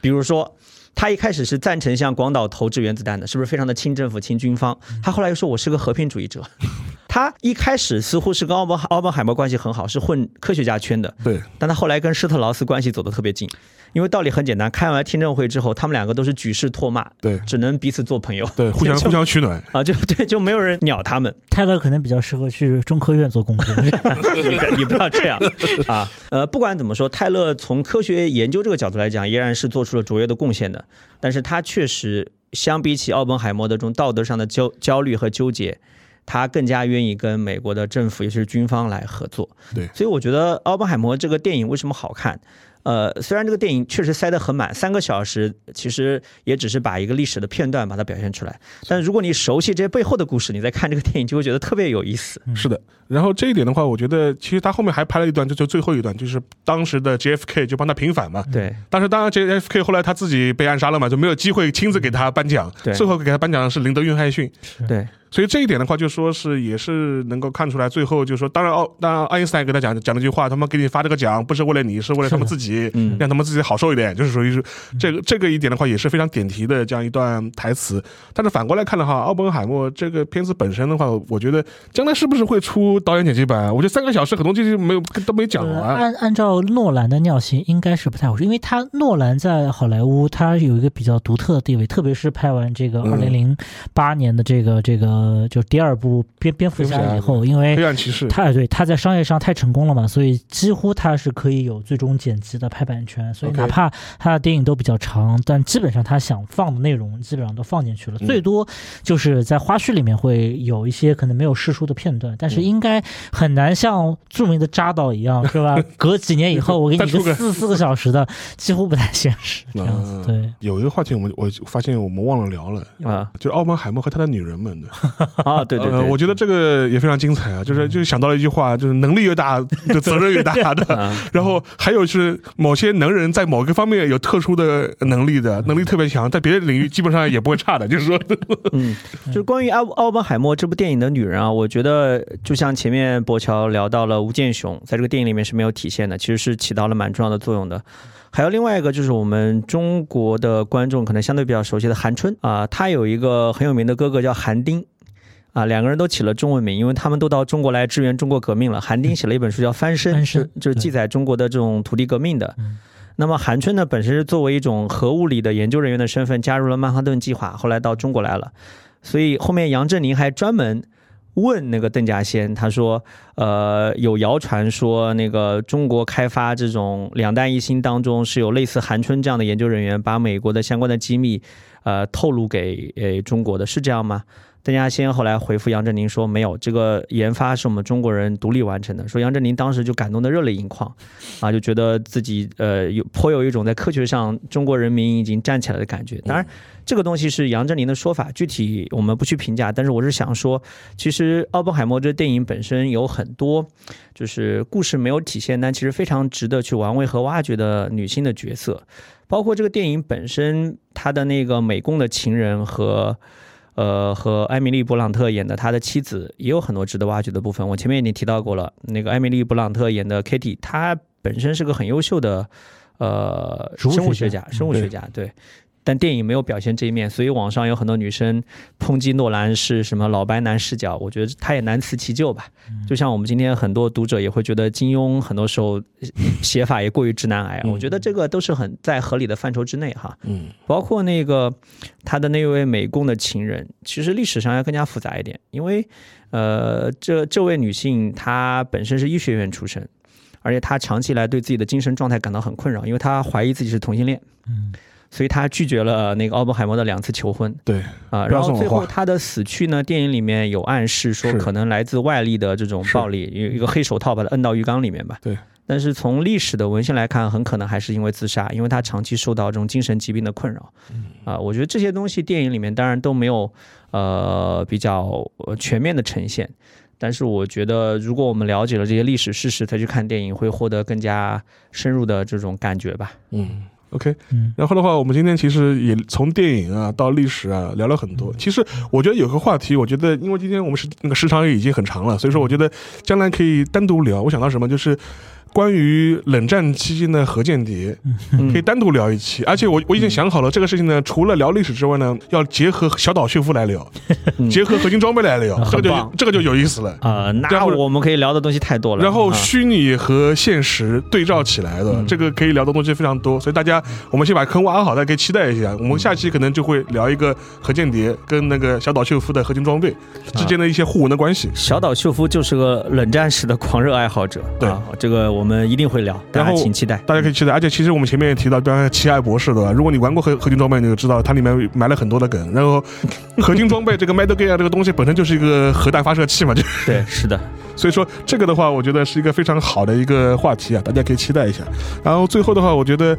比如说。他一开始是赞成向广岛投掷原子弹的，是不是非常的亲政府、亲军方？他后来又说我是个和平主义者。他一开始似乎是跟奥本奥本海默关系很好，是混科学家圈的。对，但他后来跟施特劳斯关系走得特别近。因为道理很简单，开完听证会之后，他们两个都是举世唾骂，对，只能彼此做朋友，对，互相互相取暖啊，就 对，就没有人鸟他们。泰勒可能比较适合去中科院做工作，你不要这样啊。呃，不管怎么说，泰勒从科学研究这个角度来讲，依然是做出了卓越的贡献的。但是他确实相比起奥本海默的这种道德上的焦焦虑和纠结，他更加愿意跟美国的政府，尤其是军方来合作。对，所以我觉得奥本海默这个电影为什么好看？呃，虽然这个电影确实塞得很满，三个小时其实也只是把一个历史的片段把它表现出来。但如果你熟悉这些背后的故事，你再看这个电影就会觉得特别有意思。是的，然后这一点的话，我觉得其实他后面还拍了一段，就就最后一段，就是当时的 JFK 就帮他平反嘛。对。但是当然 JFK 后来他自己被暗杀了嘛，就没有机会亲自给他颁奖。对。最后给他颁奖的是林德·约翰逊。对。所以这一点的话，就说是也是能够看出来，最后就说，当然奥，当然爱因斯坦给他讲讲了句话，他们给你发这个奖不是为了你，是为了他们自己，让他们自己好受一点，就是属于是这个这个一点的话，也是非常点题的这样一段台词。但是反过来看的话，奥本海默这个片子本身的话，我觉得将来是不是会出导演剪辑版？我觉得三个小时很多东西没有都没讲完。按按照诺兰的尿性，应该是不太合适，因为他诺兰在好莱坞他有一个比较独特的地位，特别是拍完这个二零零八年的这个这个。呃，就第二部蝙蝙蝠侠以后，因为黑暗骑士，他对他在商业上太成功了嘛，所以几乎他是可以有最终剪辑的拍版权，所以哪怕他的电影都比较长，但基本上他想放的内容基本上都放进去了，最多就是在花絮里面会有一些可能没有释出的片段，但是应该很难像著名的扎导一样，是吧？隔几年以后我给你一个四四个小时的，几乎不太现实这样子。对，有一个话题我们我发现我们忘了聊了啊，就是奥本海默和他的女人们的。啊，对对对，我觉得这个也非常精彩啊，就是就想到了一句话，就是能力越大，就责任越大 的。然后还有是某些能人在某个方面有特殊的能力的，能力特别强，在别的领域基本上也不会差的。就是说，嗯，就是关于奥奥本海默这部电影的女人啊，我觉得就像前面博乔聊到了吴建雄，在这个电影里面是没有体现的，其实是起到了蛮重要的作用的。还有另外一个就是我们中国的观众可能相对比较熟悉的韩春啊，他有一个很有名的哥哥叫韩丁。啊，两个人都起了中文名，因为他们都到中国来支援中国革命了。韩丁写了一本书叫《翻身》，是就是记载中国的这种土地革命的。那么韩春呢，本身是作为一种核物理的研究人员的身份加入了曼哈顿计划，后来到中国来了。所以后面杨振宁还专门问那个邓稼先，他说：“呃，有谣传说那个中国开发这种两弹一星当中是有类似韩春这样的研究人员，把美国的相关的机密呃透露给呃中国的，是这样吗？”邓稼先后来回复杨振宁说：“没有，这个研发是我们中国人独立完成的。”说杨振宁当时就感动得热泪盈眶，啊，就觉得自己呃有颇有一种在科学上中国人民已经站起来的感觉。当然，这个东西是杨振宁的说法，具体我们不去评价。但是我是想说，其实奥本海默这电影本身有很多就是故事没有体现，但其实非常值得去玩味和挖掘的女性的角色，包括这个电影本身他的那个美工的情人和。呃，和艾米丽·布朗特演的他的妻子也有很多值得挖掘的部分。我前面已经提到过了，那个艾米丽·布朗特演的 Kitty，她本身是个很优秀的呃生物学家，生物学家对。但电影没有表现这一面，所以网上有很多女生抨击诺兰是什么老白男视角，我觉得他也难辞其咎吧。就像我们今天很多读者也会觉得金庸很多时候 写法也过于直男癌，我觉得这个都是很在合理的范畴之内哈。嗯，包括那个他的那位美工的情人，其实历史上要更加复杂一点，因为呃，这这位女性她本身是医学院出身，而且她长期以来对自己的精神状态感到很困扰，因为她怀疑自己是同性恋。嗯。所以他拒绝了那个奥本海默的两次求婚。对啊，然后最后他的死去呢，电影里面有暗示说可能来自外力的这种暴力，有一个黑手套把他摁到浴缸里面吧。对。但是从历史的文献来看，很可能还是因为自杀，因为他长期受到这种精神疾病的困扰。啊，我觉得这些东西电影里面当然都没有呃比较全面的呈现，但是我觉得如果我们了解了这些历史事实再去看电影，会获得更加深入的这种感觉吧。嗯。OK，嗯然后的话，我们今天其实也从电影啊到历史啊聊了很多。其实我觉得有个话题，我觉得因为今天我们时那个时长也已经很长了，所以说我觉得将来可以单独聊。我想到什么，就是关于冷战期间的核间谍，嗯可以单独聊一期。而且我我已经想好了，这个事情呢，除了聊历史之外呢，要结合小岛秀夫来聊，嗯结合合金装备来聊，这个这个就有意思了。啊，那我们可以聊的东西太多了。然后啊虚拟和现实对照起来的，嗯这个可以聊的东西非常多，所以大家我们先把坑挖好，大家可以期待一下。我们下期可能就会聊一个核间谍跟那个小岛秀夫的合金装备之间的一些互文的关系。小岛秀夫就是个冷战史的狂热爱好者，对啊，这个我们一定会聊，大家请期待。大家可以期待，而且其实我们前面也提到，比方说奇爱博士对吧？如果你玩过合合金装备，你就知道它里面埋了很多的梗。然后合金装备这个 Metal Gear 这个东西本身就是一个核弹发射器嘛，就对，是的，所以说这个的话，我觉得是一个非常好的一个话题啊，大家可以期待一下。然后最后的话，我觉得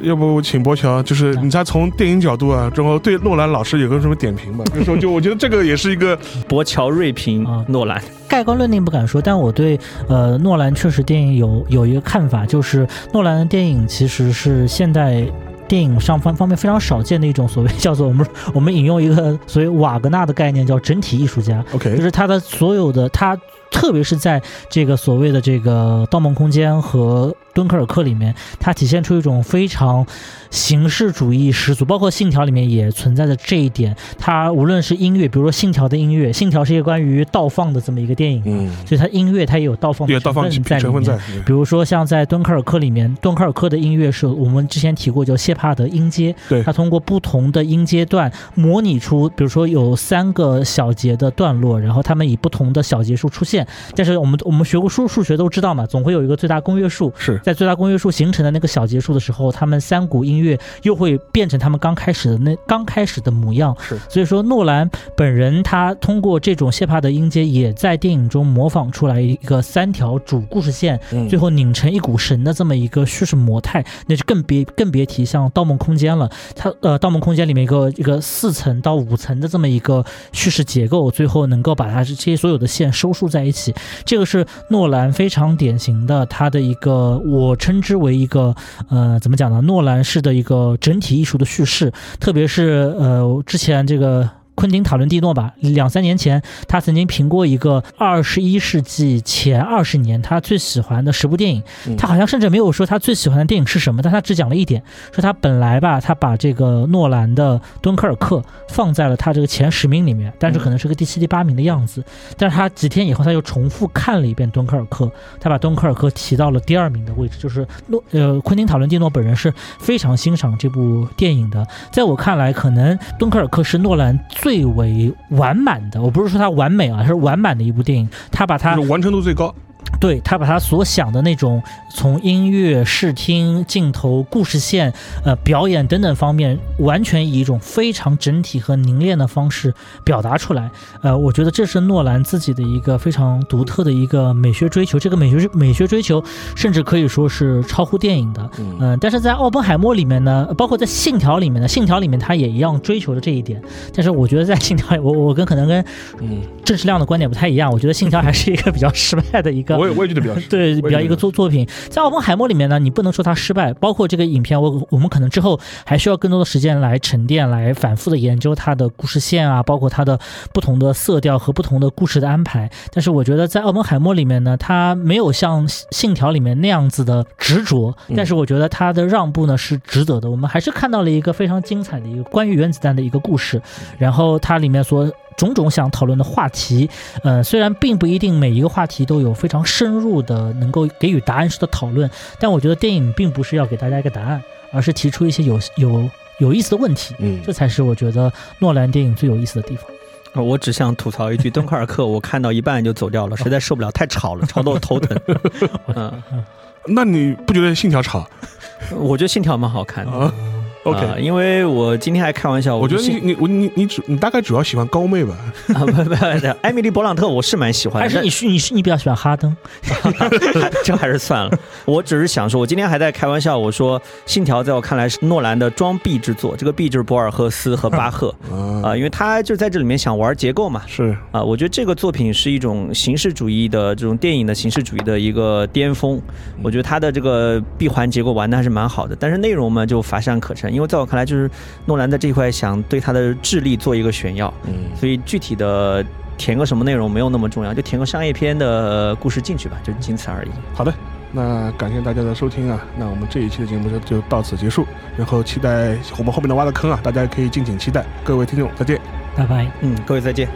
要不请博乔，就是你再从电影角度啊，然后对诺兰老师有个什么点评吧？就是说，就我觉得这个也是一个博乔锐评啊诺兰，盖棺论定不敢说，但我对呃诺兰确实电影有有一个看法，就是诺兰的电影其实是现代电影上方方面非常少见的一种所谓叫做我们 我们引用一个所谓瓦格纳的概念叫整体艺术家，OK，就是他的所有的他。特别是在这个所谓的这个《盗梦空间》和《敦刻尔克》里面，它体现出一种非常形式主义十足，包括《信条》里面也存在着这一点。它无论是音乐，比如说《信条》的音乐，《信条》是一个关于倒放的这么一个电影，嗯，所以它音乐它也有倒放的成分在里面。比如说像在敦刻尔克里面，敦刻尔克的音乐是我们之前提过叫谢帕德音阶，对它通过不同的音阶段模拟出，比如说有三个小节的段落，然后他们以不同的小节数出现。但是我们我们学过数数学都知道嘛，总会有一个最大公约数，是在最大公约数形成的那个小节数的时候，他们三股音乐又会变成他们刚开始的那刚开始的模样。是所以说诺兰本人他通过这种谢帕德音阶，也在电影中模仿出来一个三条主故事线，嗯最后拧成一股绳的这么一个叙事模态，那就更别更别提像《盗梦空间》了。它呃，《盗梦空间》里面一个一个四层到五层的这么一个叙事结构，最后能够把它这些所有的线收束在一起，这个是诺兰非常典型的他的一个我称之为一个呃怎么讲呢？诺兰式的一个整体艺术的叙事，特别是呃之前这个。昆汀·塔伦蒂诺吧，两三年前，他曾经评过一个二十一世纪前二十年他最喜欢的十部电影。嗯他好像甚至没有说他最喜欢的电影是什么，但他只讲了一点，说他本来吧，他把这个诺兰的《敦刻尔克》放在了他这个前十名里面，但是可能是个第七、第八名的样子。但是他几天以后，他又重复看了一遍《敦刻尔克》，他把《敦刻尔克》提到了第二名的位置，就是诺呃昆汀·塔伦蒂诺本人是非常欣赏这部电影的。在我看来，可能《敦刻尔克》是诺兰最最为完满的，我不是说它完美啊，是完满的一部电影。它把它完成度最高。对他把他所想的那种从音乐、视听、镜头、故事线、呃表演等等方面，完全以一种非常整体和凝练的方式表达出来。呃，我觉得这是诺兰自己的一个非常独特的一个美学追求。这个美学美学追求，甚至可以说是超乎电影的。嗯嗯、但是在奥本海默里面呢，包括在信条里面呢，信条里面他也一样追求着这一点。但是我觉得在信条里，我我跟可能跟嗯，郑世亮的观点不太一样。我觉得信条还是一个比较失败的一个我也我也觉得比较 是对，比较一个作作品，在《奥本海默》里面呢，你不能说它失败，包括这个影片，我我们可能之后还需要更多的时间来沉淀，来反复的研究它的故事线啊，包括它的不同的色调和不同的故事的安排。但是我觉得在《奥本海默》里面呢，它没有像《信条》里面那样子的执着，嗯但是我觉得它的让步呢是值得的。我们还是看到了一个非常精彩的一个关于原子弹的一个故事，然后它里面所。种种想讨论的话题，呃，虽然并不一定每一个话题都有非常深入的能够给予答案式的讨论，但我觉得电影并不是要给大家一个答案，而是提出一些有有有意思的问题，嗯这才是我觉得诺兰电影最有意思的地方。啊我只想吐槽一句，敦刻尔克我看到一半就走掉了，实在受不了，太吵了，吵得我头疼。嗯，那你不觉得信条吵我觉得信条蛮好看的。啊？OK，啊因为我今天还开玩笑，我觉得你你我你你主你大概主要喜欢高妹吧？啊不不不，艾米丽·勃朗特我是蛮喜欢的，还是你是你是你比较喜欢哈登？但 这还是算了。我只是想说，我今天还在开玩笑，我说《信条》在我看来是诺兰的装逼之作，这个逼就是博尔赫斯和巴赫啊啊，因为他就在这里面想玩结构嘛。是啊，我觉得这个作品是一种形式主义的这种电影的形式主义的一个巅峰。我觉得他的这个闭环结构玩的还是蛮好的，但是内容嘛就乏善可陈，因为在我看来，就是诺兰在这一块想对他的智力做一个炫耀，嗯所以具体的填个什么内容没有那么重要，就填个商业片的故事进去吧，就仅此而已。好的。那感谢大家的收听啊，那我们这一期的节目就就到此结束，然后期待我们后面的挖的坑啊，大家可以敬请期待。各位听众再见。拜拜。嗯，各位再见。